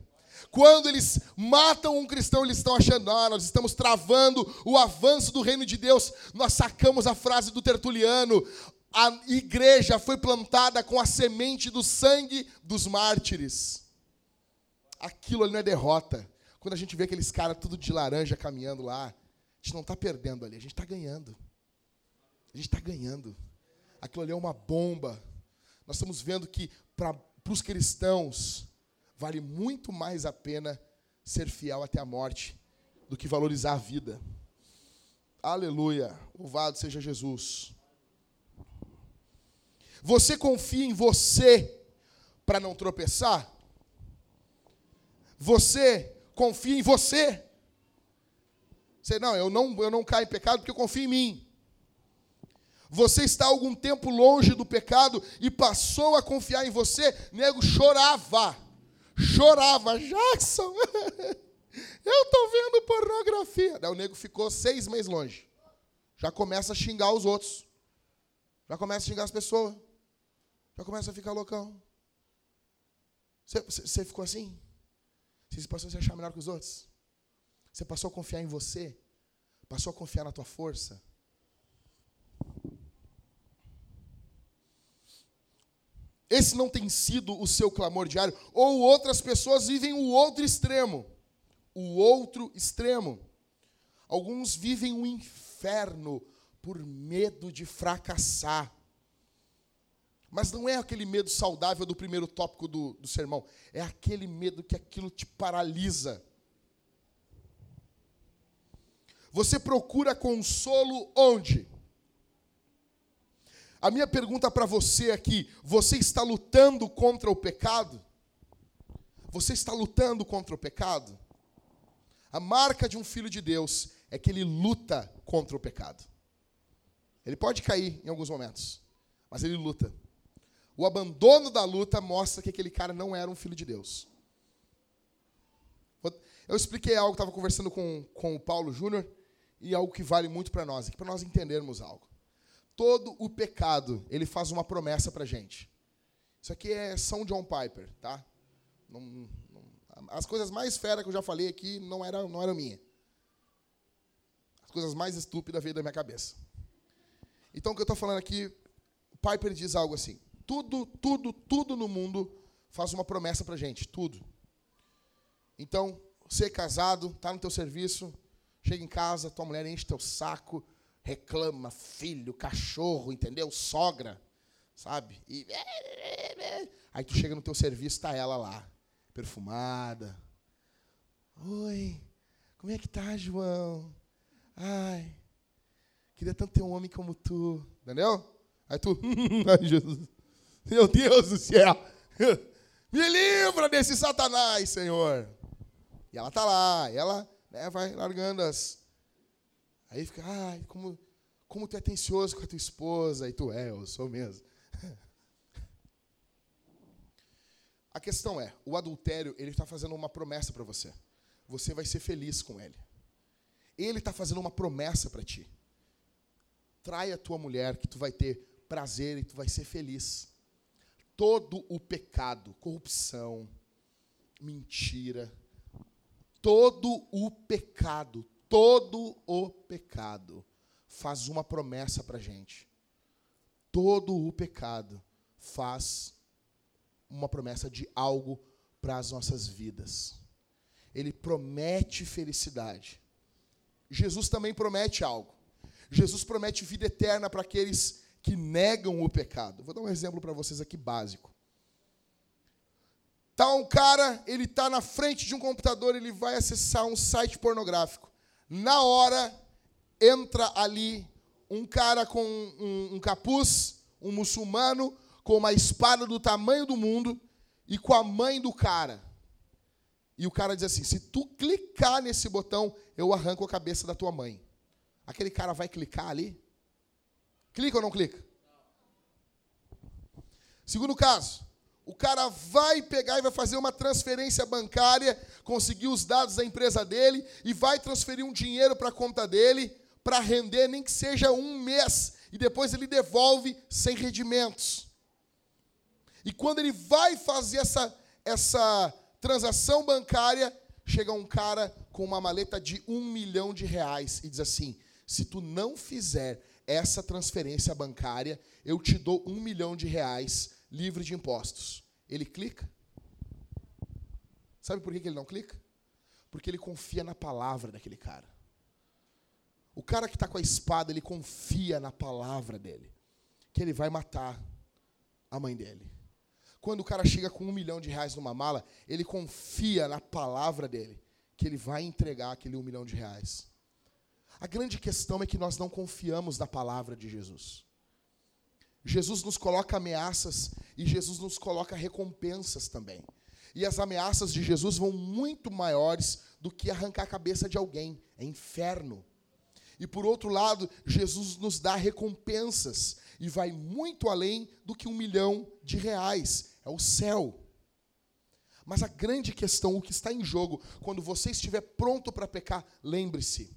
S2: Quando eles matam um cristão, eles estão achando, ah, nós estamos travando o avanço do reino de Deus. Nós sacamos a frase do Tertuliano: a igreja foi plantada com a semente do sangue dos mártires. aquilo ali não é derrota. Quando a gente vê aqueles caras tudo de laranja caminhando lá, a gente não está perdendo ali, a gente está ganhando. A gente está ganhando. Aquilo ali é uma bomba. Nós estamos vendo que para os cristãos vale muito mais a pena ser fiel até a morte do que valorizar a vida. Aleluia. Louvado seja Jesus. Você confia em você para não tropeçar? Você confia em você? Você não, eu não, eu não caio em pecado porque eu confio em mim. Você está algum tempo longe do pecado e passou a confiar em você, nego chorava. Chorava, Jackson, [LAUGHS] eu estou vendo pornografia. Daí o nego ficou seis meses longe. Já começa a xingar os outros. Já começa a xingar as pessoas. Já começa a ficar loucão. Você, ficou assim? Você passou a se achar melhor que os outros? Você passou a confiar em você? Passou a confiar na tua força? Esse não tem sido o seu clamor diário? Ou outras pessoas vivem o outro extremo? O outro extremo. Alguns vivem o inferno por medo de fracassar. Mas não é aquele medo saudável do primeiro tópico do, do sermão. É aquele medo que aquilo te paralisa. Você procura consolo onde? A minha pergunta para você aqui: você está lutando contra o pecado? Você está lutando contra o pecado? A marca de um filho de Deus é que ele luta contra o pecado. Ele pode cair em alguns momentos, mas ele luta. O abandono da luta mostra que aquele cara não era um filho de Deus. Eu expliquei algo, estava conversando com, com o Paulo Júnior, e algo que vale muito para nós, para nós entendermos algo. Todo o pecado, ele faz uma promessa para gente. Isso aqui é São John Piper, tá? Não, não, as coisas mais fera que eu já falei aqui não eram não era minha. As coisas mais estúpidas veio da minha cabeça. Então, o que eu estou falando aqui, Piper diz algo assim: tudo, tudo, tudo no mundo faz uma promessa para gente, tudo. Então, ser casado, tá no teu serviço, chega em casa, tua mulher enche teu saco, reclama, filho, cachorro, entendeu? Sogra, sabe? E aí tu chega no teu serviço, tá ela lá, perfumada. Oi, como é que tá, João? Ai, queria tanto ter um homem como tu, entendeu? Aí tu, [LAUGHS] ai Jesus, meu Deus do céu. [LAUGHS] Me livra desse Satanás, Senhor. E ela tá lá, e ela né, vai largando as. Aí fica, ai, como, como tu é atencioso com a tua esposa. E tu é, eu sou mesmo. [LAUGHS] A questão é, o adultério, ele está fazendo uma promessa para você. Você vai ser feliz com ele. Ele está fazendo uma promessa para ti. Trai a tua mulher, que tu vai ter prazer e tu vai ser feliz todo o pecado, corrupção, mentira, todo o pecado, todo o pecado faz uma promessa para a gente. Todo o pecado faz uma promessa de algo para as nossas vidas. Ele promete felicidade. Jesus também promete algo. Jesus promete vida eterna para aqueles que negam o pecado. Vou dar um exemplo para vocês aqui básico. Tá um cara, ele tá na frente de um computador, ele vai acessar um site pornográfico. Na hora entra ali um cara com um, um capuz, um muçulmano com uma espada do tamanho do mundo e com a mãe do cara. E o cara diz assim: se tu clicar nesse botão, eu arranco a cabeça da tua mãe. Aquele cara vai clicar ali? Clica ou não clica? Segundo caso, o cara vai pegar e vai fazer uma transferência bancária, conseguir os dados da empresa dele e vai transferir um dinheiro para a conta dele para render nem que seja um mês e depois ele devolve sem rendimentos. E quando ele vai fazer essa, essa transação bancária, chega um cara com uma maleta de um milhão de reais e diz assim: se tu não fizer essa transferência bancária, eu te dou um milhão de reais livre de impostos. Ele clica? Sabe por que ele não clica? Porque ele confia na palavra daquele cara. O cara que está com a espada, ele confia na palavra dele. Que ele vai matar a mãe dele. Quando o cara chega com um milhão de reais numa mala, ele confia na palavra dele. Que ele vai entregar aquele um milhão de reais. A grande questão é que nós não confiamos na palavra de Jesus. Jesus nos coloca ameaças e Jesus nos coloca recompensas também. E as ameaças de Jesus vão muito maiores do que arrancar a cabeça de alguém. É inferno. E por outro lado, Jesus nos dá recompensas e vai muito além do que um milhão de reais. É o céu. Mas a grande questão, o que está em jogo, quando você estiver pronto para pecar, lembre-se: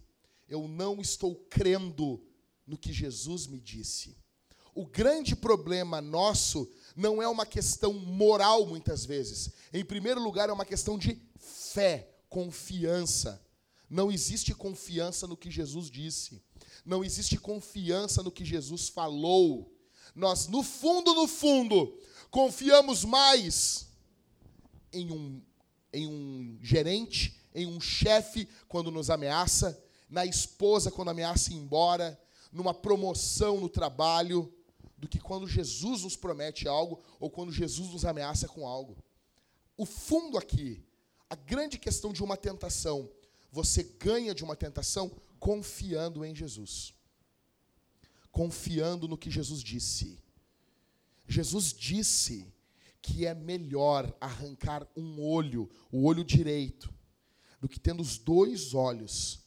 S2: eu não estou crendo no que Jesus me disse. O grande problema nosso não é uma questão moral, muitas vezes. Em primeiro lugar, é uma questão de fé, confiança. Não existe confiança no que Jesus disse. Não existe confiança no que Jesus falou. Nós, no fundo, no fundo, confiamos mais em um, em um gerente, em um chefe quando nos ameaça, na esposa quando ameaça ir embora, numa promoção no trabalho, do que quando Jesus nos promete algo ou quando Jesus nos ameaça com algo. O fundo aqui, a grande questão de uma tentação, você ganha de uma tentação confiando em Jesus. Confiando no que Jesus disse. Jesus disse que é melhor arrancar um olho, o olho direito, do que tendo os dois olhos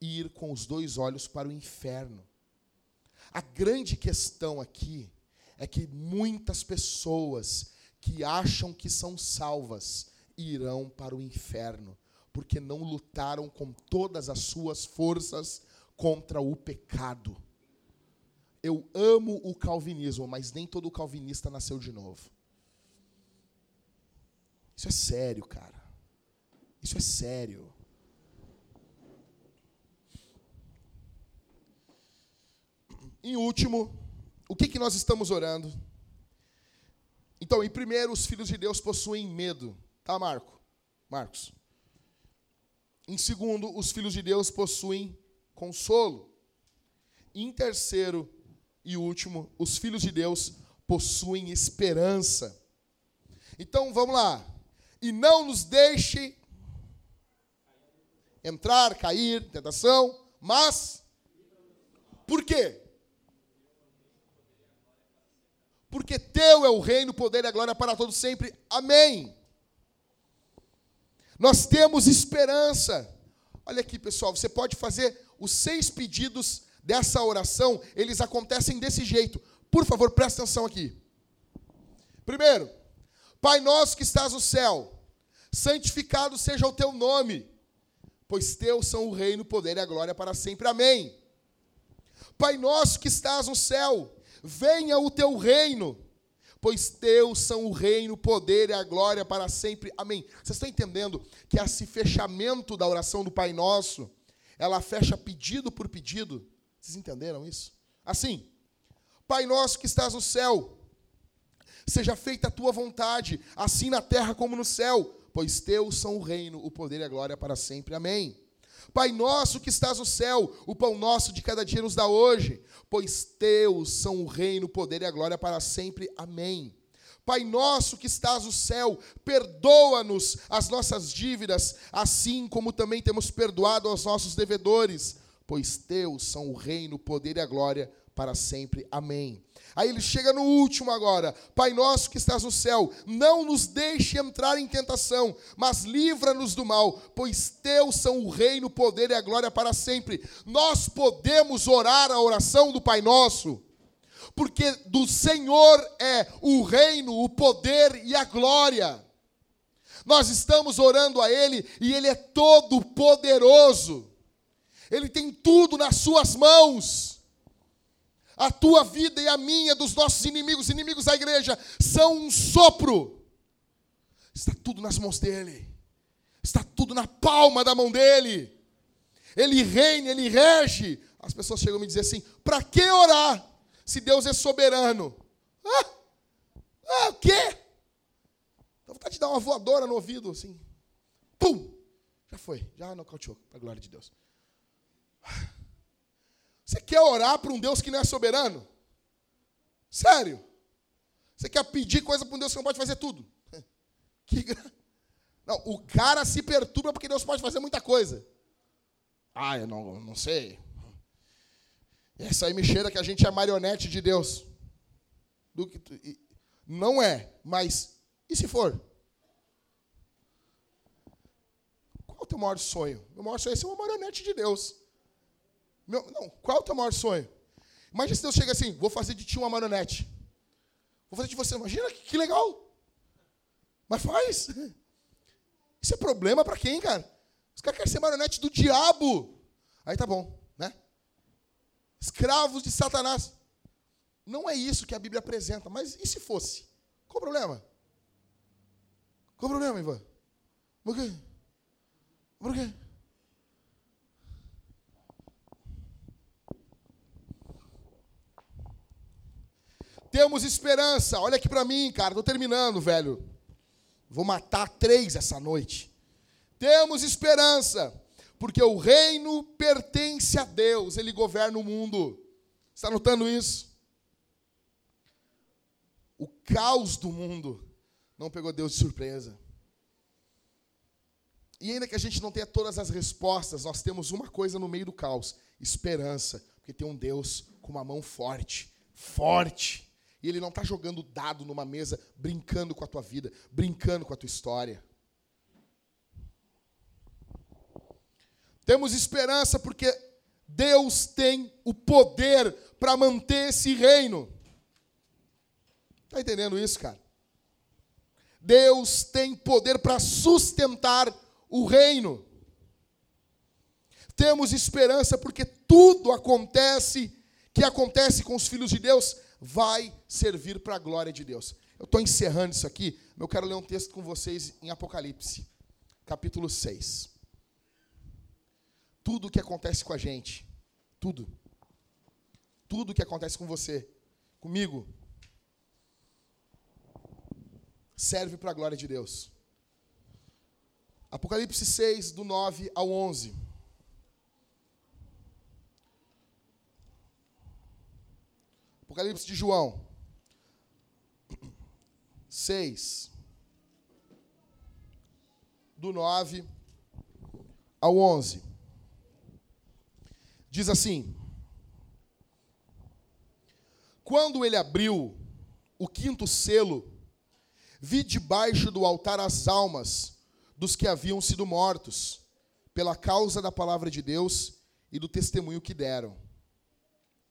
S2: ir com os dois olhos para o inferno. A grande questão aqui é que muitas pessoas que acham que são salvas irão para o inferno, porque não lutaram com todas as suas forças contra o pecado. Eu amo o calvinismo, mas nem todo calvinista nasceu de novo. Isso é sério, cara. Isso é sério. Em último, o que, que nós estamos orando? Então, em primeiro, os filhos de Deus possuem medo. Tá, Marco? Marcos. Em segundo, os filhos de Deus possuem consolo. Em terceiro e último, os filhos de Deus possuem esperança. Então, vamos lá. E não nos deixe entrar, cair, tentação, mas por quê? Porque teu é o reino, o poder e a glória para todos sempre. Amém. Nós temos esperança. Olha aqui, pessoal, você pode fazer os seis pedidos dessa oração, eles acontecem desse jeito. Por favor, presta atenção aqui. Primeiro, Pai nosso que estás no céu, santificado seja o teu nome, pois teu são o reino, o poder e a glória para sempre. Amém. Pai nosso que estás no céu, venha o teu reino, pois teus são o reino, o poder e a glória para sempre. Amém. Vocês estão entendendo que esse fechamento da oração do Pai Nosso, ela fecha pedido por pedido? Vocês entenderam isso? Assim, Pai Nosso que estás no céu, seja feita a tua vontade, assim na terra como no céu, pois teus são o reino, o poder e a glória para sempre. Amém. Pai nosso que estás no céu, o pão nosso de cada dia nos dá hoje, pois teus são o reino, o poder e a glória para sempre. Amém. Pai nosso que estás no céu, perdoa-nos as nossas dívidas, assim como também temos perdoado aos nossos devedores, pois teus são o reino, o poder e a glória para sempre. Amém. Aí ele chega no último agora. Pai nosso que estás no céu, não nos deixe entrar em tentação, mas livra-nos do mal, pois teus são o reino, o poder e a glória para sempre. Nós podemos orar a oração do Pai nosso, porque do Senhor é o reino, o poder e a glória. Nós estamos orando a Ele e Ele é todo poderoso. Ele tem tudo nas suas mãos. A tua vida e a minha, dos nossos inimigos, inimigos da igreja, são um sopro. Está tudo nas mãos dele. Está tudo na palma da mão dele. Ele reina, ele rege. As pessoas chegam a me dizer assim: para que orar se Deus é soberano? Ah, ah o quê? Dá vontade de dar uma voadora no ouvido assim. pum, já foi, já nocauteou, para a glória de Deus. Você quer orar para um Deus que não é soberano? Sério? Você quer pedir coisa para um Deus que não pode fazer tudo? [LAUGHS] Que gra... Não, o cara se perturba porque Deus pode fazer muita coisa. Ah, eu não, não sei. Essa aí me cheira que a gente é marionete de Deus. Do que, não é, mas e se for? Qual é o teu maior sonho? Meu maior sonho é ser uma marionete de Deus. Meu, não, qual é o teu maior sonho? Imagina se Deus chega assim, vou fazer de ti uma marionete. Vou fazer de você, imagina que, que legal. Mas faz. [LAUGHS] Isso é problema para quem, cara? Os caras querem ser marionete do diabo. Aí tá bom, né? Escravos de Satanás. Não é isso que a Bíblia apresenta, mas e se fosse? Qual o problema? Qual o problema, Ivan? Por quê? Por quê? Temos esperança. Olha aqui para mim, cara. Tô terminando, velho. Vou matar três essa noite. Temos esperança, porque o reino pertence a Deus, ele governa o mundo. Está notando isso? O caos do mundo não pegou Deus de surpresa. E ainda que a gente não tenha todas as respostas, nós temos uma coisa no meio do caos: esperança, porque tem um Deus com uma mão forte, forte e ele não está jogando dado numa mesa, brincando com a tua vida, brincando com a tua história. Temos esperança porque Deus tem o poder para manter esse reino. Está entendendo isso, cara? Deus tem poder para sustentar o reino. Temos esperança porque tudo acontece que acontece com os filhos de Deus vai servir para a glória de Deus. Eu estou encerrando isso aqui, mas eu quero ler um texto com vocês em Apocalipse, capítulo 6. Tudo o que acontece com a gente, tudo, tudo o que acontece com você, comigo, serve para a glória de Deus. Apocalipse 6, do 9 ao 11. Apocalipse de João 6, do 9 ao 11. Diz assim: Quando ele abriu o quinto selo, vi debaixo do altar as almas dos que haviam sido mortos, pela causa da palavra de Deus e do testemunho que deram.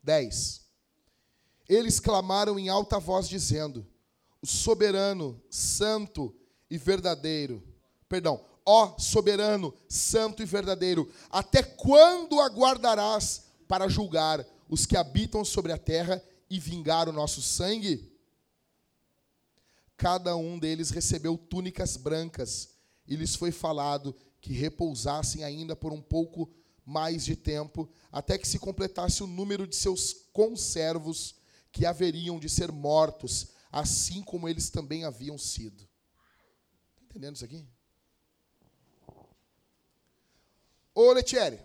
S2: 10. Eles clamaram em alta voz, dizendo: O soberano, santo e verdadeiro, perdão, ó soberano, santo e verdadeiro, até quando aguardarás para julgar os que habitam sobre a terra e vingar o nosso sangue? Cada um deles recebeu túnicas brancas, e lhes foi falado que repousassem ainda por um pouco mais de tempo, até que se completasse o número de seus conservos que haveriam de ser mortos, assim como eles também haviam sido. Está entendendo isso aqui? Ô Letieri,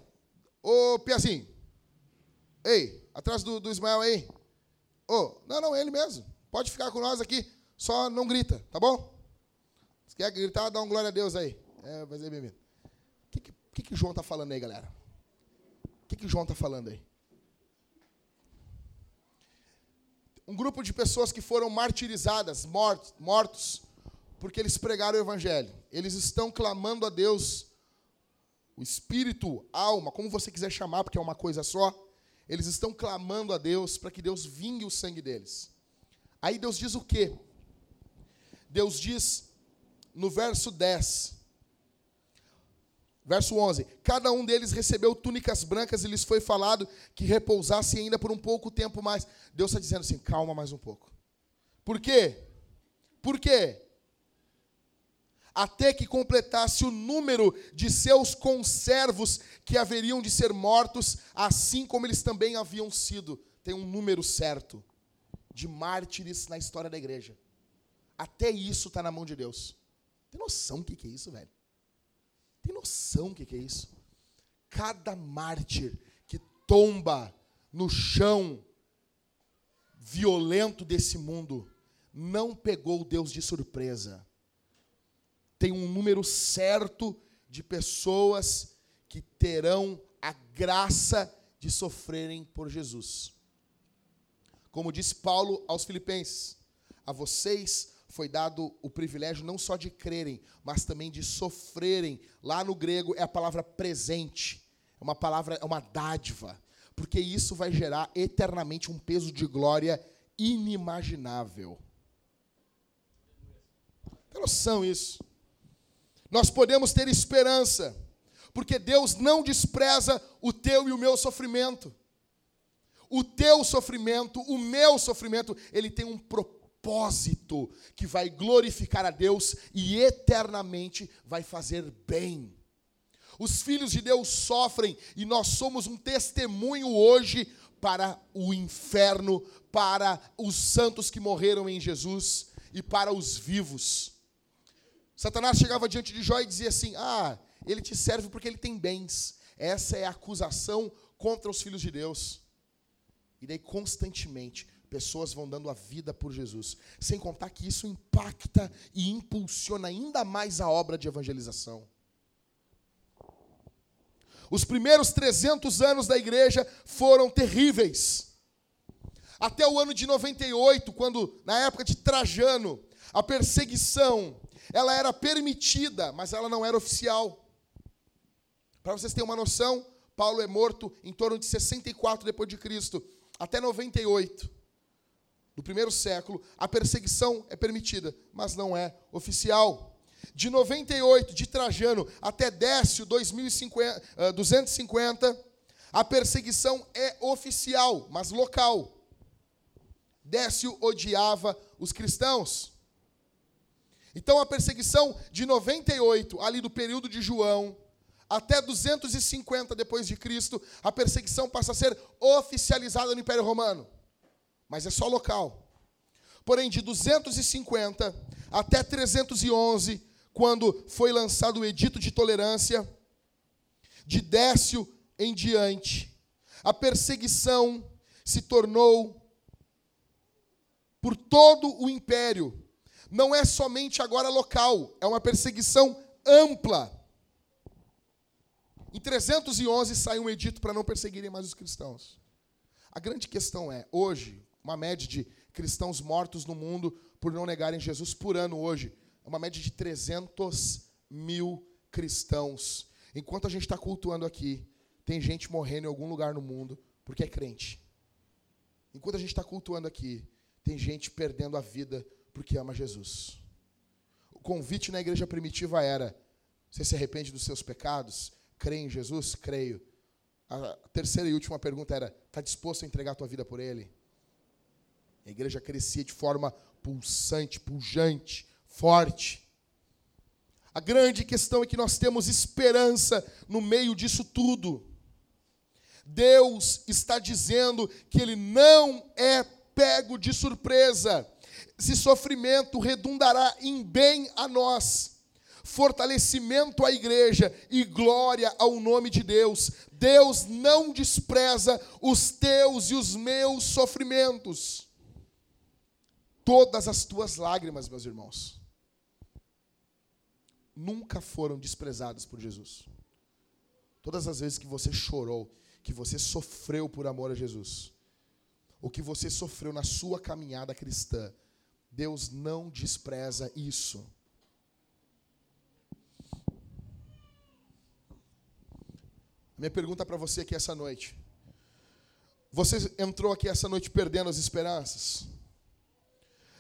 S2: ô Piazinho, ei, atrás do, do Ismael aí. Ô, não, não, ele mesmo. Pode ficar com nós aqui, só não grita, tá bom? Se quer gritar, dá um glória a Deus aí. É, vai ser bem-vindo. O que, que, que, o João está falando aí, galera? O que, que João está falando aí? Um grupo de pessoas que foram martirizadas, mortos, mortos, porque eles pregaram o evangelho. Eles estão clamando a Deus, o espírito, alma, como você quiser chamar, porque é uma coisa só. Eles estão clamando a Deus para que Deus vingue o sangue deles. Aí Deus diz o quê? Deus diz no verso 10, Verso 11: Cada um deles recebeu túnicas brancas e lhes foi falado que repousassem ainda por um pouco tempo mais. Deus está dizendo assim: calma mais um pouco. Por quê? Por quê? Até que completasse o número de seus conservos que haveriam de ser mortos, assim como eles também haviam sido. Tem um número certo de mártires na história da igreja. Até isso está na mão de Deus. Tem noção do que é isso, velho? Noção o que, que é isso? Cada mártir que tomba no chão violento desse mundo não pegou Deus de surpresa. Tem um número certo de pessoas que terão a graça de sofrerem por Jesus. Como diz Paulo aos Filipenses, a vocês foi dado o privilégio não só de crerem, mas também de sofrerem. Lá no grego é a palavra presente, é uma palavra, é uma dádiva, porque isso vai gerar eternamente um peso de glória inimaginável. Tem noção isso? Nós podemos ter esperança, porque Deus não despreza o teu e o meu sofrimento. O teu sofrimento, o meu sofrimento, ele tem um propósito que vai glorificar a Deus e eternamente vai fazer bem. Os filhos de Deus sofrem e nós somos um testemunho hoje para o inferno, para os santos que morreram em Jesus e para os vivos. Satanás chegava diante de Jó e dizia assim: Ah, ele te serve porque ele tem bens. Essa é a acusação contra os filhos de Deus. E daí, constantemente, pessoas vão dando a vida por Jesus. Sem contar que isso impacta e impulsiona ainda mais a obra de evangelização. Os primeiros 300 anos da igreja foram terríveis. Até o ano de 98, quando, na época de Trajano, a perseguição, ela era permitida, mas ela não era oficial. Para vocês terem uma noção, Paulo é morto em torno de 64 depois de Cristo, até 98 do primeiro século, a perseguição é permitida, mas não é oficial. De 98, de Trajano, até Décio, 2050, 250, a perseguição é oficial, mas local. Décio odiava os cristãos. Então a perseguição de 98, ali do período de João, até 250 depois de Cristo, a perseguição passa a ser oficializada no Império Romano. Mas é só local. Porém, de 250 até 311, quando foi lançado o Edito de Tolerância, de Décio em diante, a perseguição se tornou por todo o império. Não é somente agora local, é uma perseguição ampla. Em 311 sai um edito para não perseguirem mais os cristãos. A grande questão é, hoje, uma média de cristãos mortos no mundo por não negarem Jesus por ano hoje, é uma média de 300 mil cristãos. Enquanto a gente está cultuando aqui, tem gente morrendo em algum lugar no mundo porque é crente. Enquanto a gente está cultuando aqui, tem gente perdendo a vida porque ama Jesus. O convite na igreja primitiva era: você se arrepende dos seus pecados? Crê em Jesus? Creio. A terceira e última pergunta era: está disposto a entregar a tua vida por Ele? A igreja crescia de forma pulsante, pujante, forte. A grande questão é que nós temos esperança no meio disso tudo. Deus está dizendo que Ele não é pego de surpresa. Esse sofrimento redundará em bem a nós, fortalecimento à igreja e glória ao nome de Deus. Deus não despreza os teus e os meus sofrimentos todas as tuas lágrimas, meus irmãos, nunca foram desprezadas por Jesus. Todas as vezes que você chorou, que você sofreu por amor a Jesus, o que você sofreu na sua caminhada cristã, Deus não despreza isso. Minha pergunta para você aqui essa noite. Você entrou aqui essa noite perdendo as esperanças?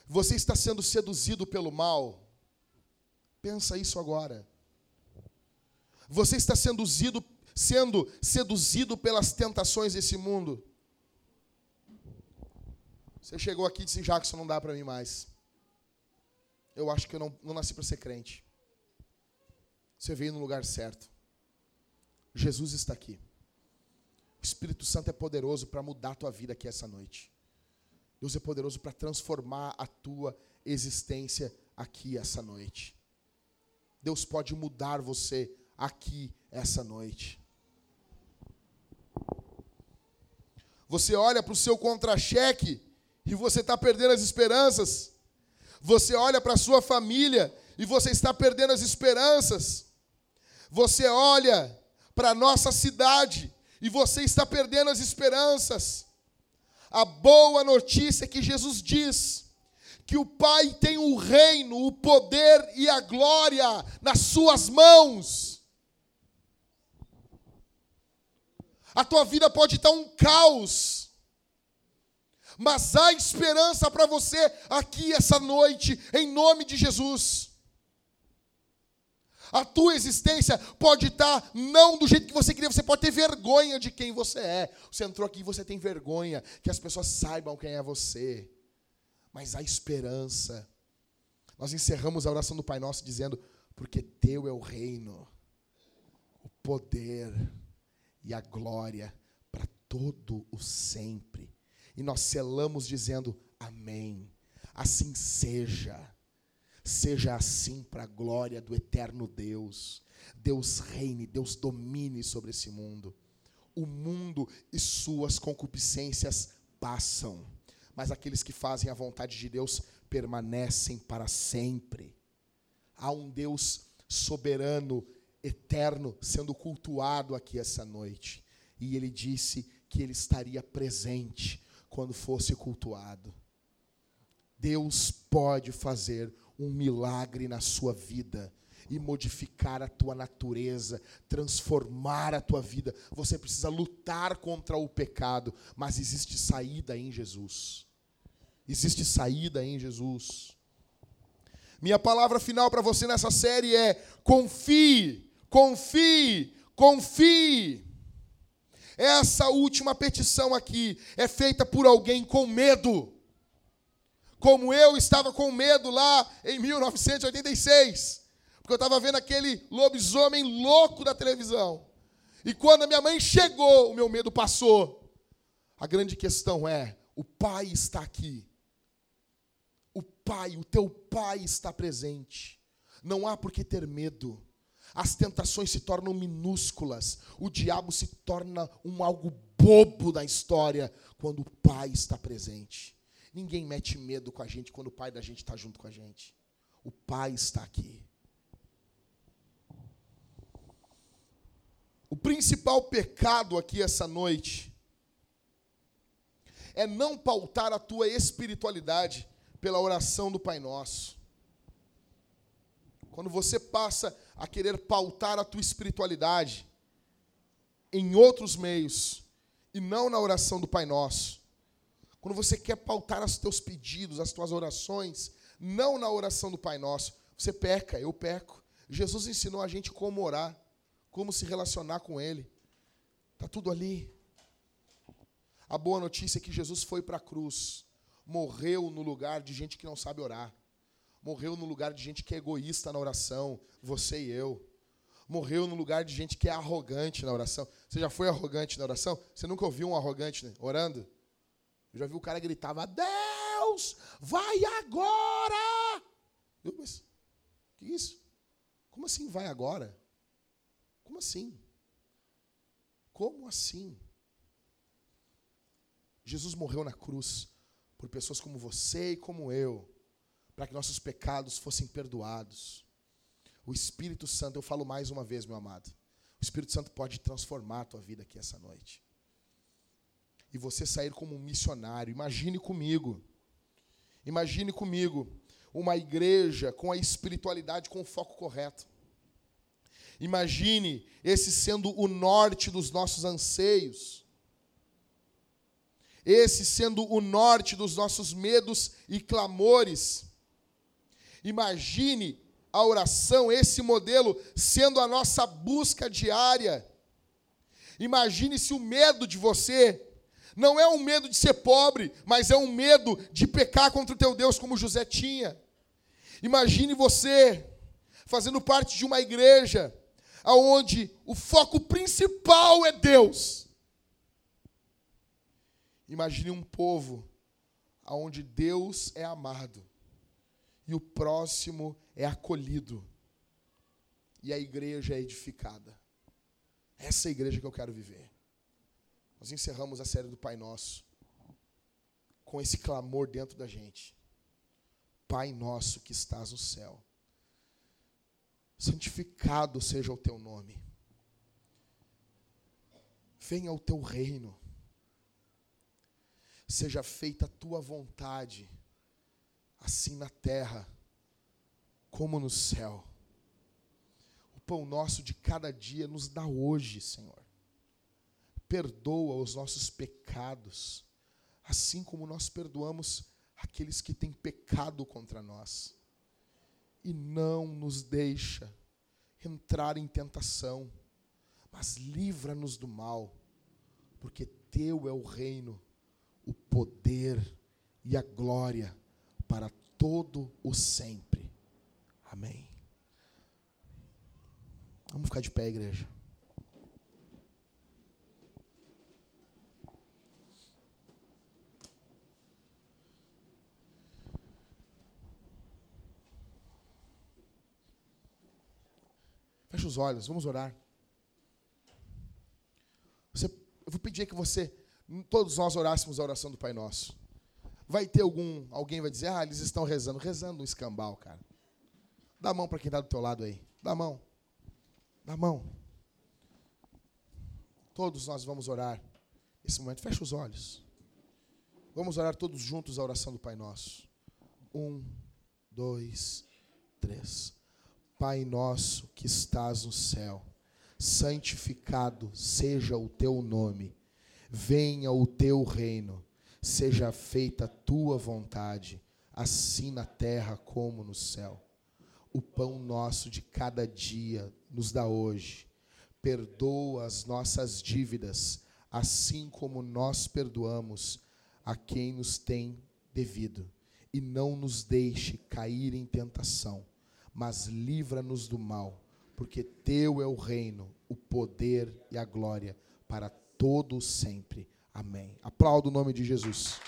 S2: Você está sendo seduzido pelo mal? Pensa isso agora. Você está seduzido, sendo seduzido pelas tentações desse mundo? Você chegou aqui e disse, Jackson, não dá para mim mais. Eu acho que eu não, não nasci para ser crente. Você veio no lugar certo. Jesus está aqui. O Espírito Santo é poderoso para mudar a tua vida aqui essa noite. Deus é poderoso para transformar a tua existência aqui essa noite. Deus pode mudar você aqui essa noite. Você olha para o seu contra-cheque e você está perdendo as esperanças. Você olha para a sua família e você está perdendo as esperanças. Você olha para a nossa cidade e você está perdendo as esperanças. A boa notícia que Jesus diz que o Pai tem o reino, o poder e a glória nas suas mãos. A tua vida pode estar um caos, mas há esperança para você aqui essa noite, em nome de Jesus. A tua existência pode estar não do jeito que você queria, você pode ter vergonha de quem você é. Você entrou aqui e você tem vergonha que as pessoas saibam quem é você. Mas há esperança. Nós encerramos a oração do Pai Nosso dizendo: Porque teu é o reino, o poder e a glória para todo o sempre. E nós selamos dizendo: Amém. Assim seja. Seja assim para a glória do eterno Deus. Deus reine, Deus domine sobre esse mundo. O mundo e suas concupiscências passam, mas aqueles que fazem a vontade de Deus permanecem para sempre. Há um Deus soberano, eterno, sendo cultuado aqui essa noite. E ele disse que ele estaria presente quando fosse cultuado. Deus pode fazer um milagre na sua vida e modificar a tua natureza, transformar a tua vida. Você precisa lutar contra o pecado, mas existe saída em Jesus. Existe saída em Jesus. Minha palavra final para você nessa série é: confie, confie, confie. Essa última petição aqui é feita por alguém com medo como eu estava com medo lá em 1986, porque eu estava vendo aquele lobisomem louco da televisão. E quando a minha mãe chegou, o meu medo passou. A grande questão é: o Pai está aqui. O Pai, o teu Pai está presente. Não há por que ter medo. As tentações se tornam minúsculas. O diabo se torna um algo bobo da história quando o Pai está presente. Ninguém mete medo com a gente quando o pai da gente está junto com a gente. O pai está aqui. O principal pecado aqui essa noite é não pautar a tua espiritualidade pela oração do Pai Nosso. Quando você passa a querer pautar a tua espiritualidade em outros meios e não na oração do Pai Nosso, quando você quer pautar os teus pedidos, as tuas orações, não na oração do Pai Nosso, você peca, eu peco. Jesus ensinou a gente como orar, como se relacionar com Ele. Está tudo ali. A boa notícia é que Jesus foi para a cruz, morreu no lugar de gente que não sabe orar, morreu no lugar de gente que é egoísta na oração, você e eu. Morreu no lugar de gente que é arrogante na oração. Você já foi arrogante na oração? Você nunca ouviu um arrogante né, orando? Eu já vi o cara gritava: Deus, vai agora! Eu, mas, que isso? Como assim vai agora? Como assim? Como assim? Jesus morreu na cruz por pessoas como você e como eu, para que nossos pecados fossem perdoados. O Espírito Santo, eu falo mais uma vez, meu amado, o Espírito Santo pode transformar a tua vida aqui essa noite e você sair como um missionário. Imagine comigo. Imagine comigo uma igreja com a espiritualidade com o foco correto. Imagine esse sendo o norte dos nossos anseios. Esse sendo o norte dos nossos medos e clamores. Imagine a oração, esse modelo, sendo a nossa busca diária. Imagine se o medo de você não é um medo de ser pobre, mas é um medo de pecar contra o teu Deus, como José tinha. Imagine você fazendo parte de uma igreja onde o foco principal é Deus. Imagine um povo onde Deus é amado e o próximo é acolhido. e a igreja é edificada. Essa é a igreja que eu quero viver. Nós encerramos a série do Pai Nosso com esse clamor dentro da gente. Pai nosso que estás no céu, santificado seja o teu nome. Venha o teu reino. Seja feita a tua vontade, assim na terra como no céu. O pão nosso de cada dia nos dá hoje, Senhor. Perdoa os nossos pecados, assim como nós perdoamos aqueles que têm pecado contra nós. E não nos deixa entrar em tentação, mas livra-nos do mal, porque teu é o reino, o poder e a glória para todo o sempre. Amém. Vamos ficar de pé, igreja. Feche os olhos, vamos orar. Você, eu vou pedir que você, todos nós orássemos a oração do Pai Nosso. Vai ter algum, alguém vai dizer, ah, eles estão rezando, rezando um escambau, cara. Dá a mão para quem está do teu lado aí. Dá a mão. Dá a mão. Todos nós vamos orar nesse momento. Fecha os olhos. Vamos orar todos juntos a oração do Pai Nosso. Um, dois, três. Pai nosso que estás no céu, santificado seja o teu nome. Venha o teu reino. Seja feita a tua vontade, assim na terra como no céu o pão nosso de cada dia nos dá hoje. Perdoa as nossas dívidas, assim como nós perdoamos a quem nos tem devido. E não nos deixe cair em tentação, mas livra-nos do mal, porque teu é o reino, o poder e a glória para todos sempre. Amém. Aplauda o nome de Jesus.